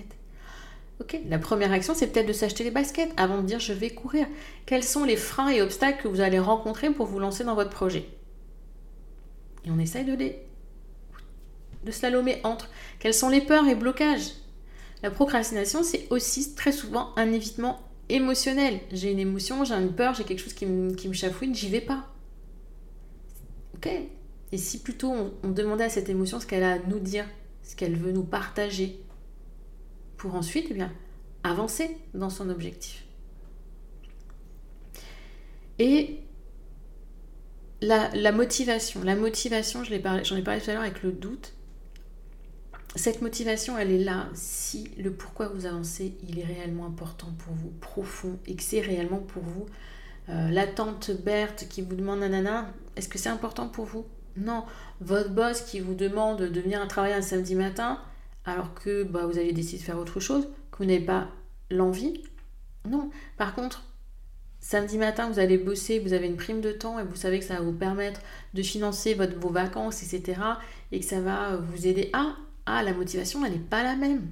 Ok, la première action, c'est peut-être de s'acheter les baskets avant de dire je vais courir. Quels sont les freins et obstacles que vous allez rencontrer pour vous lancer dans votre projet? Et on essaye de les de slalomer entre. Quelles sont les peurs et blocages? La procrastination, c'est aussi très souvent un évitement émotionnel. J'ai une émotion, j'ai une peur, j'ai quelque chose qui me, chafouine, j'y vais pas. Ok Et si plutôt on demandait à cette émotion ce qu'elle a à nous dire, ce qu'elle veut nous partager, pour ensuite eh avancer dans son objectif. Et la, motivation, la motivation, j'en ai, parlé, ai parlé tout à l'heure avec le doute. Cette motivation, elle est là si le pourquoi vous avancez, il est réellement important pour vous, profond, et que c'est réellement pour vous. Euh, la tante Berthe qui vous demande nanana, est-ce que c'est important pour vous? Non. Votre boss qui vous demande de venir travailler un samedi matin, alors que bah, vous avez décidé de faire autre chose, que vous n'avez pas l'envie. Non. Par contre, samedi matin, vous allez bosser, vous avez une prime de temps et vous savez que ça va vous permettre de financer vos vacances, etc. Et que ça va vous aider à... Ah, la motivation, elle n'est pas la même.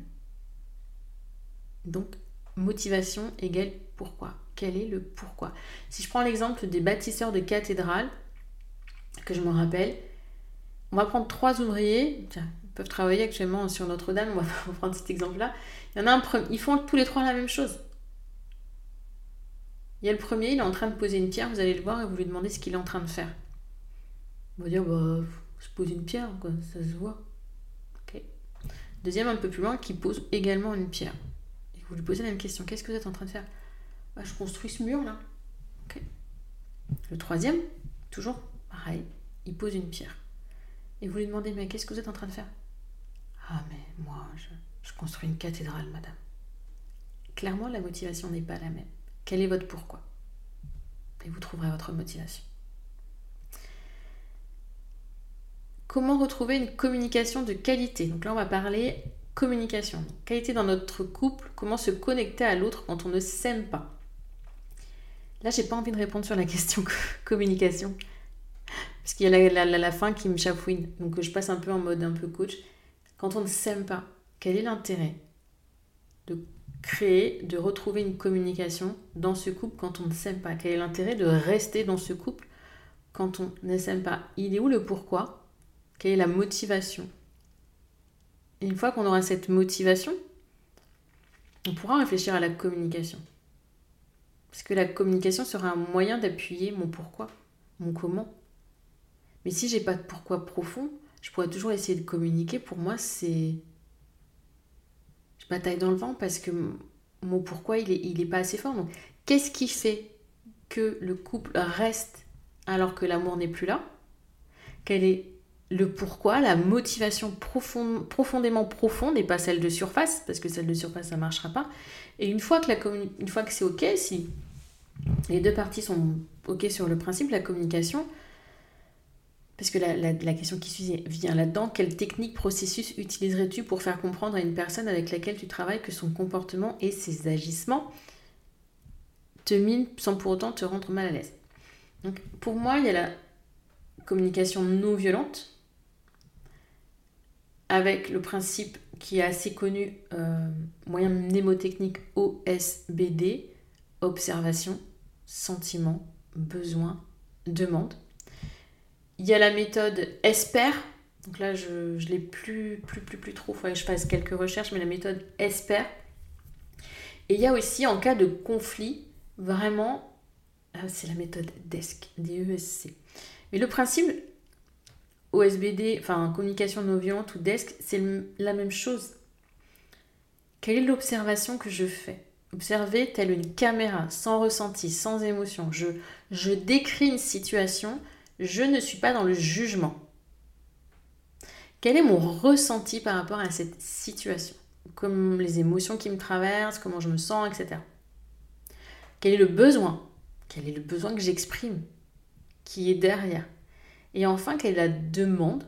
Donc, motivation égale pourquoi? Quel est le pourquoi? Si je prends l'exemple des bâtisseurs de cathédrales, que je me rappelle, on va prendre trois ouvriers. Tiens, peuvent travailler actuellement sur Notre-Dame, on va prendre cet exemple-là. Il y en a un premier, ils font tous les trois la même chose. Il y a le premier, il est en train de poser une pierre, vous allez le voir et vous lui demandez ce qu'il est en train de faire. On va dire, bah, se pose une pierre, quoi, ça se voit. Deuxième, un peu plus loin, qui pose également une pierre. Et vous lui posez la même question, qu'est-ce que vous êtes en train de faire? Bah, Je construis ce mur là. Le troisième, toujours pareil, il pose une pierre. Et vous lui demandez, mais qu'est-ce que vous êtes en train de faire? Ah, mais moi, je, construis une cathédrale, madame. Clairement, la motivation n'est pas la même. Quel est votre pourquoi? Et vous trouverez votre motivation. Comment retrouver une communication de qualité? Donc là, on va parler communication. qualité dans notre couple, comment se connecter à l'autre quand on ne s'aime pas? Là, j'ai pas envie de répondre sur la question communication. Parce qu'il y a la, la, fin qui me chafouine. Donc je passe un peu en mode un peu coach. Quand on ne s'aime pas, quel est l'intérêt de créer, de retrouver une communication dans ce couple quand on ne s'aime pas? Quel est l'intérêt de rester dans ce couple quand on ne s'aime pas? Il est où le pourquoi? Quelle est la motivation? Et une fois qu'on aura cette motivation, on pourra réfléchir à la communication. Parce que la communication sera un moyen d'appuyer mon pourquoi, mon comment. Mais si j'ai pas de pourquoi profond, je pourrais toujours essayer de communiquer. Pour moi, c'est. Je bataille dans le vent parce que mon pourquoi, il n'est il est pas assez fort. Donc, qu'est-ce qui fait que le couple reste alors que l'amour n'est plus là? Quel est le pourquoi, la motivation profondément profonde et pas celle de surface, parce que celle de surface, ça ne marchera pas. Et une fois que, la une fois que c'est OK, si les deux parties sont OK sur le principe, la communication, parce que la, question qui vient là-dedans, quelle technique, processus utiliserais-tu pour faire comprendre à une personne avec laquelle tu travailles que son comportement et ses agissements te minent sans pour autant te rendre mal à l'aise? Donc pour moi, il y a la communication non violente. avec le principe qui est assez connu, euh, moyen mnémotechnique OSBD, observation, sentiment, besoin, demande. Il y a la méthode ESPER, donc là je ne l'ai plus, plus, plus, plus trop, il faudrait que je fasse quelques recherches, mais la méthode ESPER. Et il y a aussi en cas de conflit, vraiment, euh, c'est la méthode DESC, D-E-S-C. Mais le principe, OSBD, enfin communication non violente ou DESC, c'est la même chose. Quelle est l'observation que je fais? Observer telle une caméra, sans ressenti, sans émotion. Je, je décris une situation, je ne suis pas dans le jugement. Quel est mon ressenti par rapport à cette situation? Comme les émotions qui me traversent, comment je me sens, etc. Quel est le besoin? Quel est le besoin que j'exprime? Qui est derrière? Et enfin, quelle est la demande?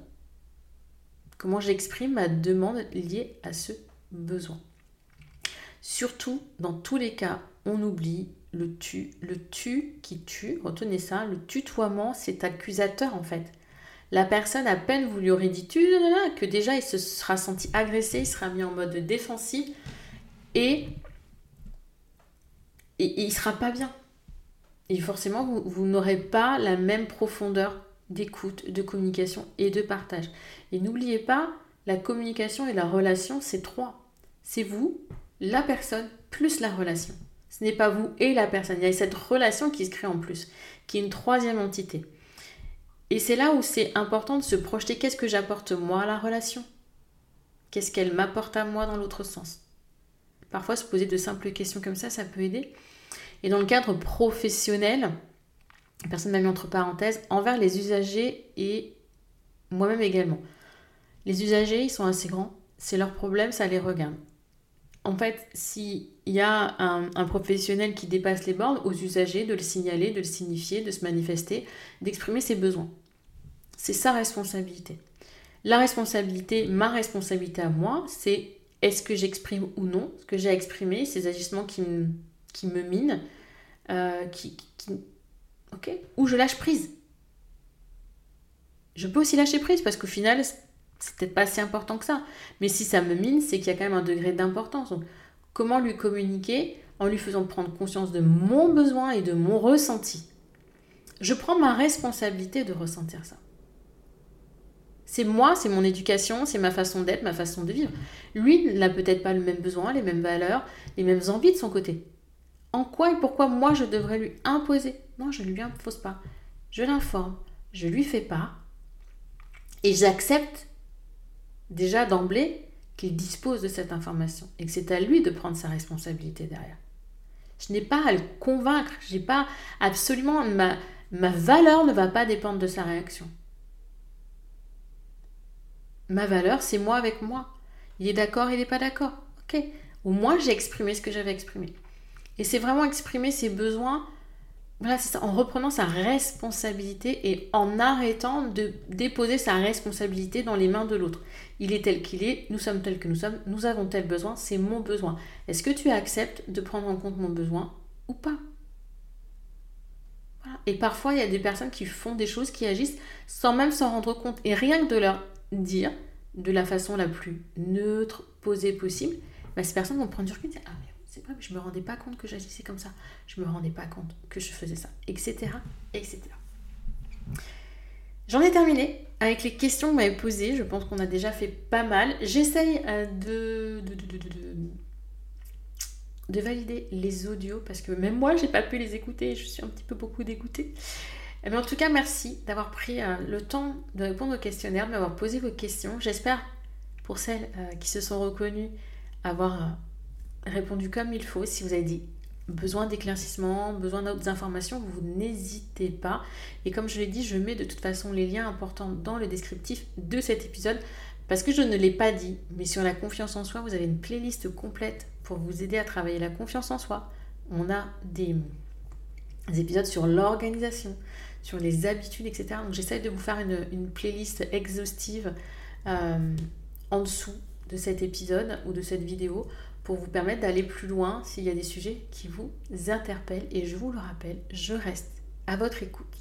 Comment j'exprime ma demande liée à ce besoin? Surtout, dans tous les cas, on oublie le tu. Le tu qui tue, retenez ça, le tutoiement, c'est accusateur en fait. La personne, à peine vous lui aurez dit tu, que déjà il se sera senti agressé, il sera mis en mode défensif et, et, il sera pas bien. Et forcément, vous, vous n'aurez pas la même profondeur d'écoute, de communication et de partage. Et n'oubliez pas, la communication et la relation, c'est trois. C'est vous, la personne, plus la relation. Ce n'est pas vous et la personne. Il y a cette relation qui se crée en plus, qui est une troisième entité. Et c'est là où c'est important de se projeter qu'est-ce que j'apporte moi à la relation? Qu'est-ce qu'elle m'apporte à moi dans l'autre sens? Parfois, se poser de simples questions comme ça, ça peut aider. Et dans le cadre professionnel, personne m'a mis entre parenthèses, envers les usagers et moi-même également. Les usagers, ils sont assez grands, c'est leur problème, ça les regarde. En fait, s'il y a un, professionnel qui dépasse les bornes, aux usagers de le signaler, de le signifier, de se manifester, d'exprimer ses besoins. C'est sa responsabilité. La responsabilité, ma responsabilité à moi, c'est est-ce que j'exprime ou non ce que j'ai exprimé, ces agissements qui me, minent, euh, qui, qui, Ou je lâche prise? Je peux aussi lâcher prise parce qu'au final, c'est peut-être pas si important que ça. Mais si ça me mine, c'est qu'il y a quand même un degré d'importance. Donc, comment lui communiquer en lui faisant prendre conscience de mon besoin et de mon ressenti? Je prends ma responsabilité de ressentir ça. C'est moi, c'est mon éducation, c'est ma façon d'être, ma façon de vivre. Lui n'a peut-être pas le même besoin, les mêmes valeurs, les mêmes envies de son côté. En quoi et pourquoi moi je devrais lui imposer? Non, je ne lui impose pas. Je l'informe, je lui fais part et j'accepte déjà d'emblée qu'il dispose de cette information et que c'est à lui de prendre sa responsabilité derrière. Je n'ai pas à le convaincre, j'ai pas absolument ma, valeur ne va pas dépendre de sa réaction. Ma valeur, c'est moi avec moi. Il est d'accord, il n'est pas d'accord. Ok. Au moins, j'ai exprimé ce que j'avais exprimé. Et c'est vraiment exprimer ses besoins, voilà, c'est ça, en reprenant sa responsabilité et en arrêtant de déposer sa responsabilité dans les mains de l'autre. Il est tel qu'il est, nous sommes tels que nous sommes, nous avons tel besoin, c'est mon besoin. Est-ce que tu acceptes de prendre en compte mon besoin ou pas? Et parfois, il y a des personnes qui font des choses, qui agissent sans même s'en rendre compte. Et rien que de leur dire de la façon la plus neutre, posée possible, bah, ces personnes vont prendre du recul et dire Ah, c'est pas, je me rendais pas compte que j'agissais comme ça, je me rendais pas compte que je faisais ça, etc. etc. J'en ai terminé avec les questions que vous m'avez posées. Je pense qu'on a déjà fait pas mal. J'essaye euh, de de, de, de, de, valider les audios parce que même moi, j'ai pas pu les écouter. Je suis un petit peu beaucoup dégoûtée. Mais en tout cas, merci d'avoir pris euh, le temps de répondre au questionnaire, de m'avoir posé vos questions. J'espère, pour celles euh, qui se sont reconnues, avoir répondu comme il faut. Si vous avez dit besoin d'éclaircissement, besoin d'autres informations, vous n'hésitez pas. Et comme je l'ai dit, je mets de toute façon les liens importants dans le descriptif de cet épisode parce que je ne l'ai pas dit, mais sur la confiance en soi, vous avez une playlist complète pour vous aider à travailler la confiance en soi. On a des, épisodes sur l'organisation, sur les habitudes, etc. Donc j'essaye de vous faire une, playlist exhaustive euh, en dessous de cet épisode ou de cette vidéo pour vous permettre d'aller plus loin s'il y a des sujets qui vous interpellent. Et je vous le rappelle, je reste à votre écoute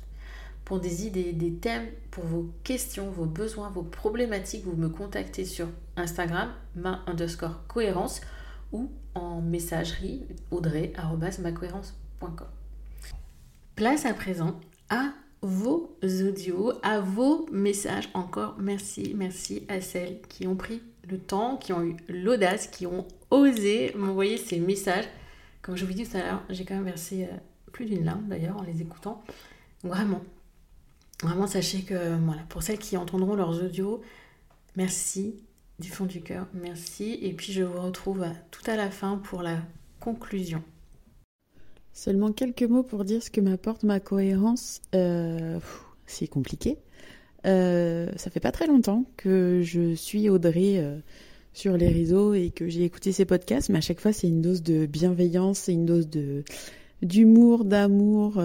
pour des idées, des thèmes, pour vos questions, vos besoins, vos problématiques, vous me contactez sur Instagram, ma underscore cohérence ou en messagerie audrey.macohérence.com. Place à présent à vos audios, à vos messages. Encore merci, merci à celles qui ont pris le temps, qui ont eu l'audace, qui ont osé m'envoyer ces messages. Comme je vous dis tout à l'heure, j'ai quand même versé euh, plus d'une larme d'ailleurs en les écoutant. Vraiment, vraiment sachez que voilà, pour celles qui entendront leurs audios, merci du fond du cœur, merci. Et puis je vous retrouve tout à la fin pour la conclusion. Seulement quelques mots pour dire ce que m'apporte ma cohérence. Euh, c'est compliqué. Euh, ça fait pas très longtemps que je suis Audrey sur les réseaux et que j'ai écouté ces podcasts, mais à chaque fois c'est une dose de bienveillance, c'est une dose de d'humour, d'amour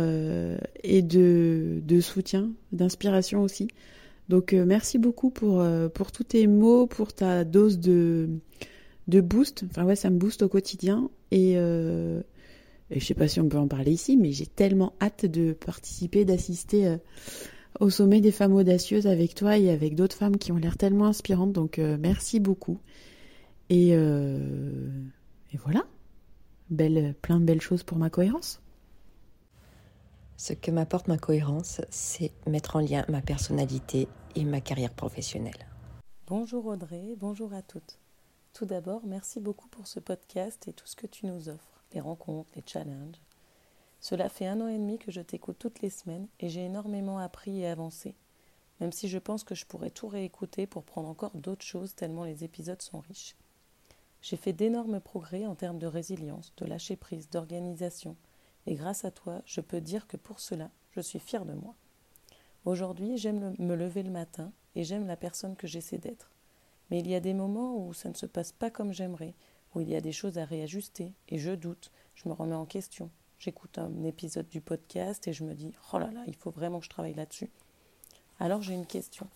et de, de soutien, d'inspiration aussi. Donc merci beaucoup pour, pour tous tes mots, pour ta dose de, de boost. Enfin ouais, ça me booste au quotidien et je je sais pas si on peut en parler ici, mais j'ai tellement hâte de participer, d'assister euh, au sommet des femmes audacieuses avec toi et avec d'autres femmes qui ont l'air tellement inspirantes. Donc euh, merci beaucoup. Et, euh, et voilà, Belle, plein de belles choses pour ma cohérence. Ce que m'apporte ma cohérence, c'est mettre en lien ma personnalité et ma carrière professionnelle. Bonjour Audrey, bonjour à toutes. Tout d'abord, merci beaucoup pour ce podcast et tout ce que tu nous offres les rencontres, les challenges. Cela fait un an et demi que je t'écoute toutes les semaines et j'ai énormément appris et avancé, même si je pense que je pourrais tout réécouter pour prendre encore d'autres choses tellement les épisodes sont riches. J'ai fait d'énormes progrès en termes de résilience, de lâcher prise, d'organisation, et grâce à toi, je peux dire que pour cela, je suis fière de moi. Aujourd'hui, j'aime me lever le matin et j'aime la personne que j'essaie d'être. Mais il y a des moments où ça ne se passe pas comme j'aimerais, où il y a des choses à réajuster, et je doute, je me remets en question. J'écoute un épisode du podcast et je me dis Oh là là, il faut vraiment que je travaille là-dessus. Alors j'ai une question.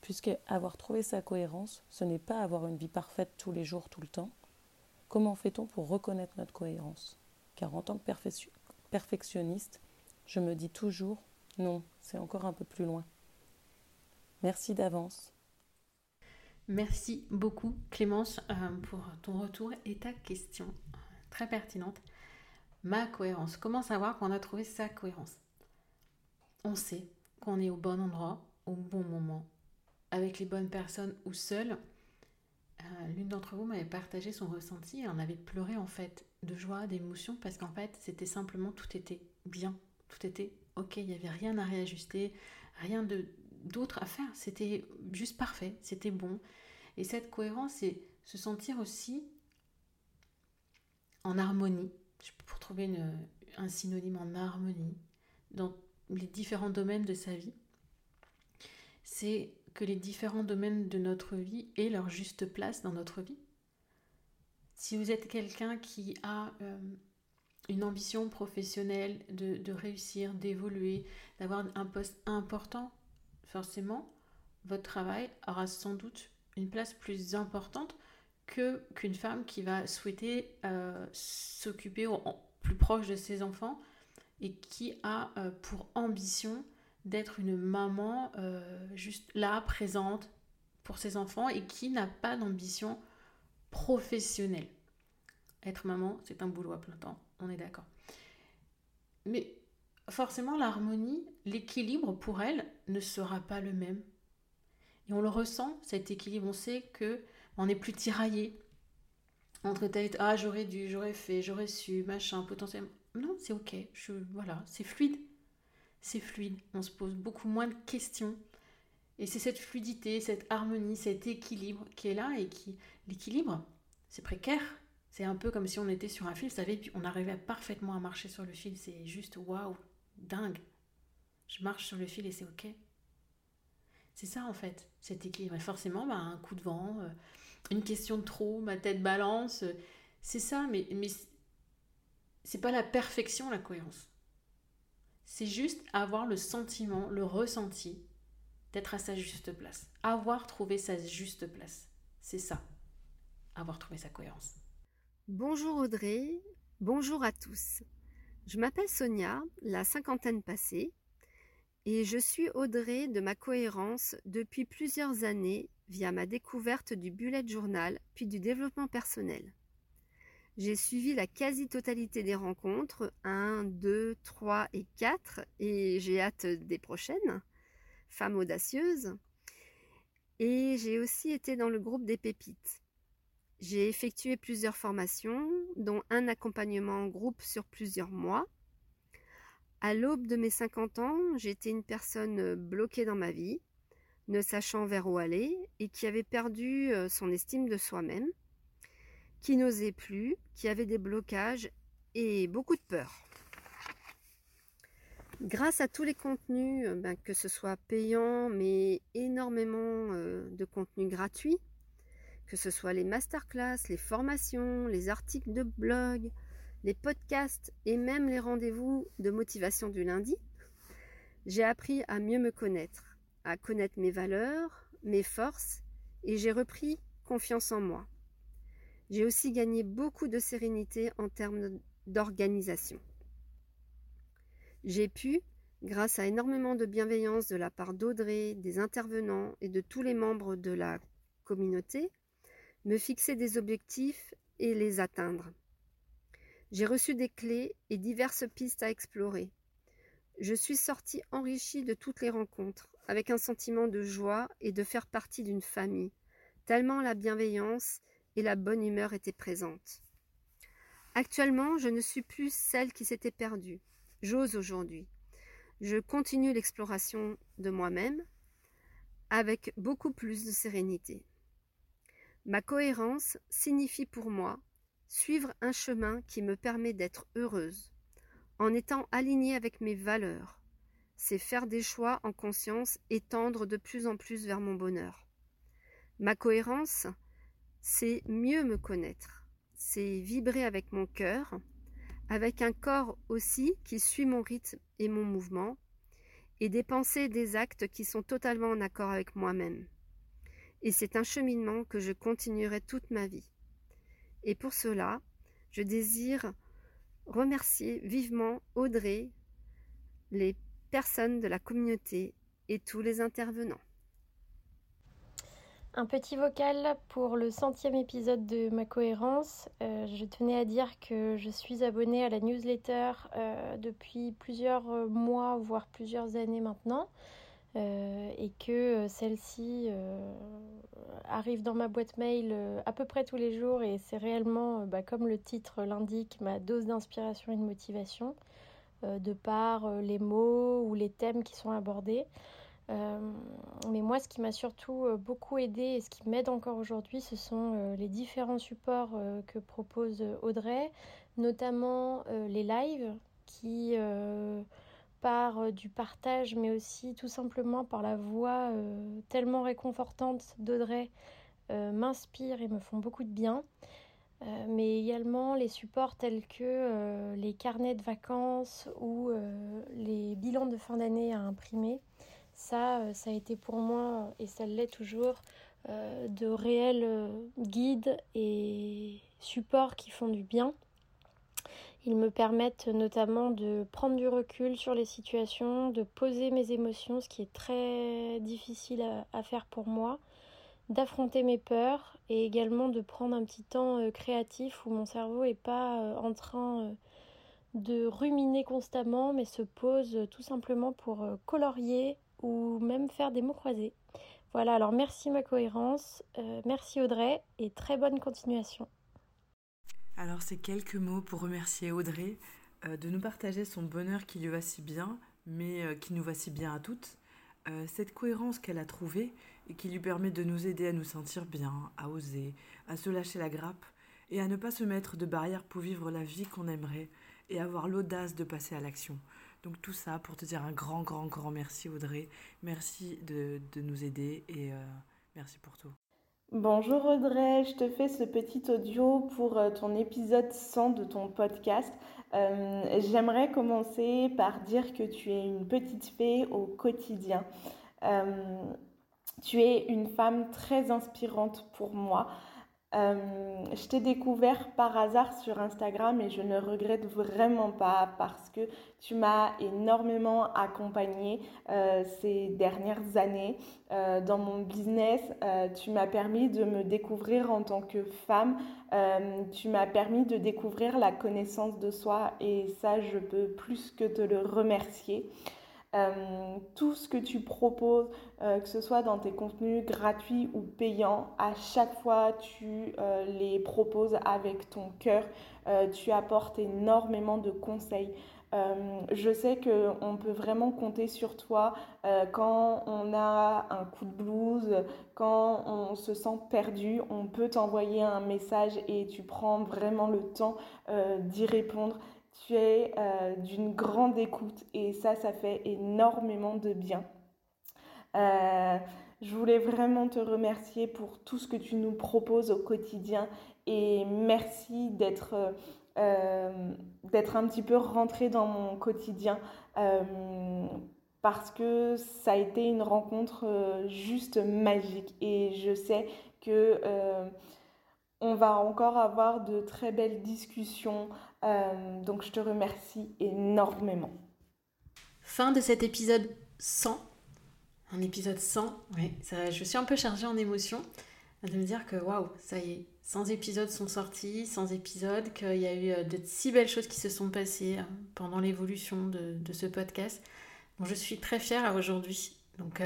Puisque avoir trouvé sa cohérence, ce n'est pas avoir une vie parfaite tous les jours, tout le temps, comment fait-on pour reconnaître notre cohérence? Car en tant que perfectionniste, je me dis toujours Non, c'est encore un peu plus loin. Merci d'avance. Merci beaucoup Clémence euh, pour ton retour et ta question très pertinente. Ma cohérence. Comment savoir qu'on a trouvé sa cohérence? On sait qu'on est au bon endroit, au bon moment, avec les bonnes personnes ou seul. Euh, l'une d'entre vous m'avait partagé son ressenti et en avait pleuré en fait de joie, d'émotion parce qu'en fait c'était simplement tout était bien, tout était ok, il n'y avait rien à réajuster, rien d'autre à faire. C'était juste parfait, c'était bon. Et cette cohérence, c'est se sentir aussi en harmonie, pour trouver un synonyme en harmonie dans les différents domaines de sa vie. C'est que les différents domaines de notre vie aient leur juste place dans notre vie. Si vous êtes quelqu'un qui a euh, une ambition professionnelle de réussir, d'évoluer, d'avoir un poste important, forcément, votre travail aura sans doute une place plus importante qu'une femme qui va souhaiter euh, s'occuper plus proche de ses enfants et qui a euh, pour ambition d'être une maman euh, juste là, présente pour ses enfants et qui n'a pas d'ambition professionnelle. Être maman, c'est un boulot à plein temps, on est d'accord. Mais forcément, l'harmonie, l'équilibre pour elle ne sera pas le même. Et on le ressent, cet équilibre. On sait que on n'est plus tiraillé entre tête, ah j'aurais dû, j'aurais fait, j'aurais su, machin, potentiellement. Non, c'est ok. Je, voilà, c'est fluide. C'est fluide. On se pose beaucoup moins de questions. Et c'est cette fluidité, cette harmonie, cet équilibre qui est là et qui. L'équilibre, c'est précaire. C'est un peu comme si on était sur un fil, vous savez, puis on arrivait parfaitement à marcher sur le fil. C'est juste waouh, dingue. Je marche sur le fil et c'est ok. C'est ça en fait, cet équilibre. Et forcément, bah, un coup de vent, euh, une question de trop, ma tête balance, c'est ça, mais, mais c'est pas la perfection, la cohérence. C'est juste avoir le sentiment, le ressenti d'être à sa juste place. Avoir trouvé sa juste place. C'est ça, avoir trouvé sa cohérence. Bonjour Audrey, bonjour à tous. Je m'appelle Sonia, la cinquantaine passée, et je suis Audrey de ma cohérence depuis plusieurs années via ma découverte du bullet journal puis du développement personnel. J'ai suivi la quasi-totalité des rencontres, 1, 2, 3 et 4, et j'ai hâte des prochaines, femmes audacieuses. Et j'ai aussi été dans le groupe des pépites. J'ai effectué plusieurs formations, dont un accompagnement en groupe sur plusieurs mois. À l'aube de mes 50 ans, j'étais une personne bloquée dans ma vie, ne sachant vers où aller et qui avait perdu euh, son estime de soi-même qui n'osait plus, qui avait des blocages et beaucoup de peur. Grâce à tous les contenus, euh, ben, que ce soit payant, mais énormément euh, de contenus gratuits, que ce soit les masterclass, les formations, les articles de blog, les podcasts et même les rendez-vous de motivation du lundi, j'ai appris à mieux me connaître, à connaître mes valeurs, mes forces, et j'ai repris confiance en moi. J'ai aussi gagné beaucoup de sérénité en termes d'organisation. J'ai pu, grâce à énormément de bienveillance de la part d'Audrey, des intervenants et de tous les membres de la communauté, me fixer des objectifs et les atteindre. J'ai reçu des clés et diverses pistes à explorer. Je suis sortie enrichie de toutes les rencontres, avec un sentiment de joie et de faire partie d'une famille, tellement la bienveillance et la bonne humeur était présente. Actuellement, je ne suis plus celle qui s'était perdue. J'ose aujourd'hui. Je continue l'exploration de moi-même avec beaucoup plus de sérénité. Ma cohérence signifie pour moi suivre un chemin qui me permet d'être heureuse, en étant alignée avec mes valeurs. C'est faire des choix en conscience et tendre de plus en plus vers mon bonheur. Ma cohérence, c'est mieux me connaître, c'est vibrer avec mon cœur, avec un corps aussi qui suit mon rythme et mon mouvement, et des pensées et des actes qui sont totalement en accord avec moi-même. Et c'est un cheminement que je continuerai toute ma vie. Et pour cela, je désire remercier vivement Audrey, les personnes de la communauté et tous les intervenants. Un petit vocal pour le centième épisode de ma cohérence. Euh, je tenais à dire que je suis abonnée à la newsletter euh, depuis plusieurs mois, voire plusieurs années maintenant, euh, et que celle-ci arrive dans ma boîte mail à peu près tous les jours, et c'est réellement, bah, comme le titre l'indique, ma dose d'inspiration et de motivation, de par les mots ou les thèmes qui sont abordés. Euh, mais moi, ce qui m'a surtout euh, beaucoup aidé et ce qui m'aide encore aujourd'hui, ce sont euh, les différents supports que propose Audrey, notamment les lives qui, par du partage, mais aussi tout simplement par la voix tellement réconfortante d'Audrey, m'inspirent et me font beaucoup de bien. Mais également les supports tels que les carnets de vacances ou les bilans de fin d'année à imprimer ça, euh, ça a été pour moi, et ça l'est toujours, euh, de réels euh, guides et supports qui font du bien. Ils me permettent notamment de prendre du recul sur les situations, de poser mes émotions, ce qui est très difficile à, faire pour moi, d'affronter mes peurs et également de prendre un petit temps créatif où mon cerveau n'est pas en train de ruminer constamment mais se pose tout simplement pour colorier ou même faire des mots croisés. Voilà, alors merci ma cohérence, euh, merci Audrey et très bonne continuation. Alors ces quelques mots pour remercier Audrey euh, de nous partager son bonheur qui lui va si bien, mais euh, qui nous va si bien à toutes. cette cohérence qu'elle a trouvée et qui lui permet de nous aider à nous sentir bien, à oser, à se lâcher la grappe et à ne pas se mettre de barrières pour vivre la vie qu'on aimerait et avoir l'audace de passer à l'action. Donc tout ça pour te dire un grand, grand, grand merci Audrey. Merci de, nous aider et euh, merci pour tout. Bonjour Audrey, je te fais ce petit audio pour euh, ton épisode 100 de ton podcast. Euh, j'aimerais commencer par dire que tu es une petite fée au quotidien. Tu es une femme très inspirante pour moi. Euh, je t'ai découvert par hasard sur Instagram et je ne regrette vraiment pas parce que tu m'as énormément accompagnée euh, ces dernières années euh, dans mon business. tu m'as permis de me découvrir en tant que femme. tu m'as permis de découvrir la connaissance de soi et ça, je peux plus que te le remercier. Euh, tout ce que tu proposes, euh, que ce soit dans tes contenus gratuits ou payants, à chaque fois tu euh, les proposes avec ton cœur. tu apportes énormément de conseils. je sais qu'on peut vraiment compter sur toi quand on a un coup de blues, quand on se sent perdu, on peut t'envoyer un message et tu prends vraiment le temps d'y répondre tu es euh, d'une grande écoute et ça, ça fait énormément de bien. Euh, je voulais vraiment te remercier pour tout ce que tu nous proposes au quotidien et merci d'être euh, d'être un petit peu rentré dans mon quotidien parce que ça a été une rencontre juste magique et je sais que on va encore avoir de très belles discussions. Euh, donc je te remercie énormément. Fin de cet épisode 100. Un épisode 100, oui, ça, je suis un peu chargée en émotions de me dire que waouh, ça y est, 100 épisodes sont sortis, 100 épisodes, qu'il y a eu euh, de si belles choses qui se sont passées euh, pendant l'évolution de, ce podcast. je suis très fière aujourd'hui. Donc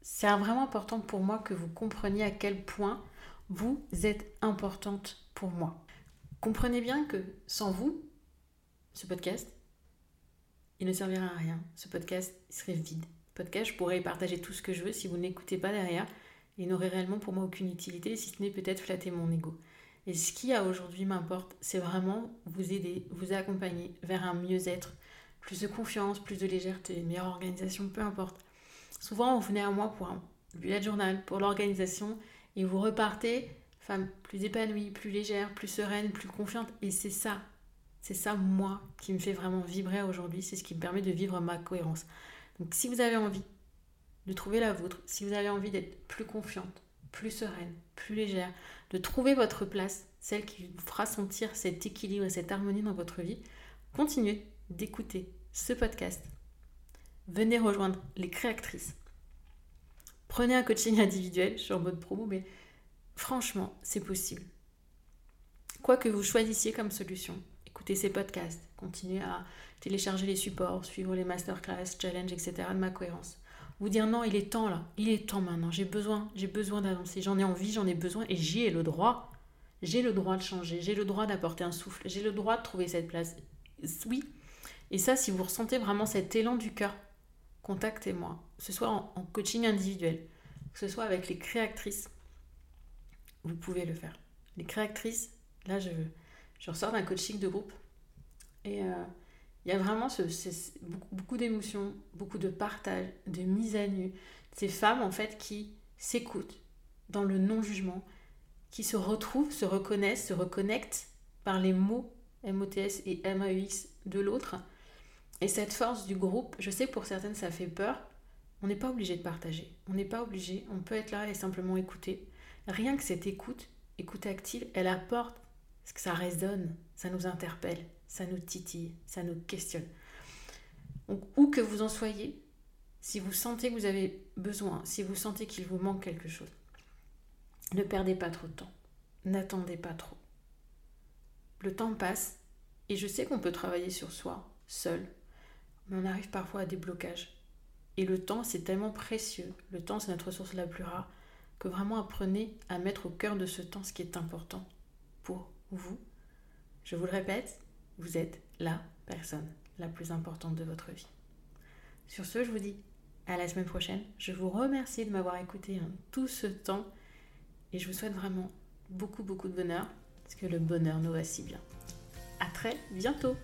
c'est vraiment important pour moi que vous compreniez à quel point vous êtes importante pour moi. Comprenez bien que sans vous, ce podcast, il ne servirait à rien. Ce podcast il serait vide. podcast, je pourrais partager tout ce que je veux. Si vous n'écoutez pas derrière, il n'aurait réellement pour moi aucune utilité, si ce n'est peut-être flatter mon ego. Et ce qui a aujourd'hui m'importe, c'est vraiment vous aider, vous accompagner vers un mieux-être, plus de confiance, plus de légèreté, meilleure organisation, peu importe. Souvent, vous venez à moi pour un bullet journal, pour l'organisation, et vous repartez femme plus épanouie, plus légère, plus sereine, plus confiante. Et c'est ça, c'est ça moi qui me fait vraiment vibrer aujourd'hui, c'est ce qui me permet de vivre ma cohérence. Donc si vous avez envie de trouver la vôtre, si vous avez envie d'être plus confiante, plus sereine, plus légère, de trouver votre place, celle qui vous fera sentir cet équilibre et cette harmonie dans votre vie, continuez d'écouter ce podcast. Venez rejoindre les créatrices Prenez un coaching individuel, je suis en mode promo, mais franchement, c'est possible. Quoi que vous choisissiez comme solution, écoutez ces podcasts, continuez à télécharger les supports, suivre les masterclass, challenges, etc. de ma cohérence. Vous dire non, il est temps là, il est temps maintenant, j'ai besoin, j'ai besoin d'avancer, j'en ai envie, j'en ai besoin et j'y ai le droit. J'ai le droit de changer, j'ai le droit d'apporter un souffle, j'ai le droit de trouver cette place. Oui. Et ça, si vous ressentez vraiment cet élan du cœur contactez-moi, que ce soit en, coaching individuel, que ce soit avec les créatrices, vous pouvez le faire. Les créatrices, là je, je ressors d'un coaching de groupe et euh, il y a vraiment beaucoup, d'émotions, beaucoup de partage, de mise à nu. Ces femmes en fait qui s'écoutent dans le non-jugement, qui se retrouvent, se reconnaissent, se reconnectent par les mots MOTS et MAUX de l'autre et cette force du groupe, je sais pour certaines ça fait peur, on n'est pas obligé de partager. On n'est pas obligé, on peut être là et simplement écouter. Rien que cette écoute, écoute active, elle apporte parce que ça résonne, ça nous interpelle, ça nous titille, ça nous questionne. Donc, où que vous en soyez, si vous sentez que vous avez besoin, si vous sentez qu'il vous manque quelque chose, ne perdez pas trop de temps. N'attendez pas trop. Le temps passe et je sais qu'on peut travailler sur soi, seul, mais on arrive parfois à des blocages. Et le temps, c'est tellement précieux, le temps, c'est notre ressource la plus rare, que vraiment apprenez à mettre au cœur de ce temps ce qui est important pour vous. Je vous le répète, vous êtes la personne la plus importante de votre vie. Sur ce, je vous dis à la semaine prochaine. Je vous remercie de m'avoir écouté tout ce temps et je vous souhaite vraiment beaucoup beaucoup de bonheur parce que le bonheur nous va si bien. À très bientôt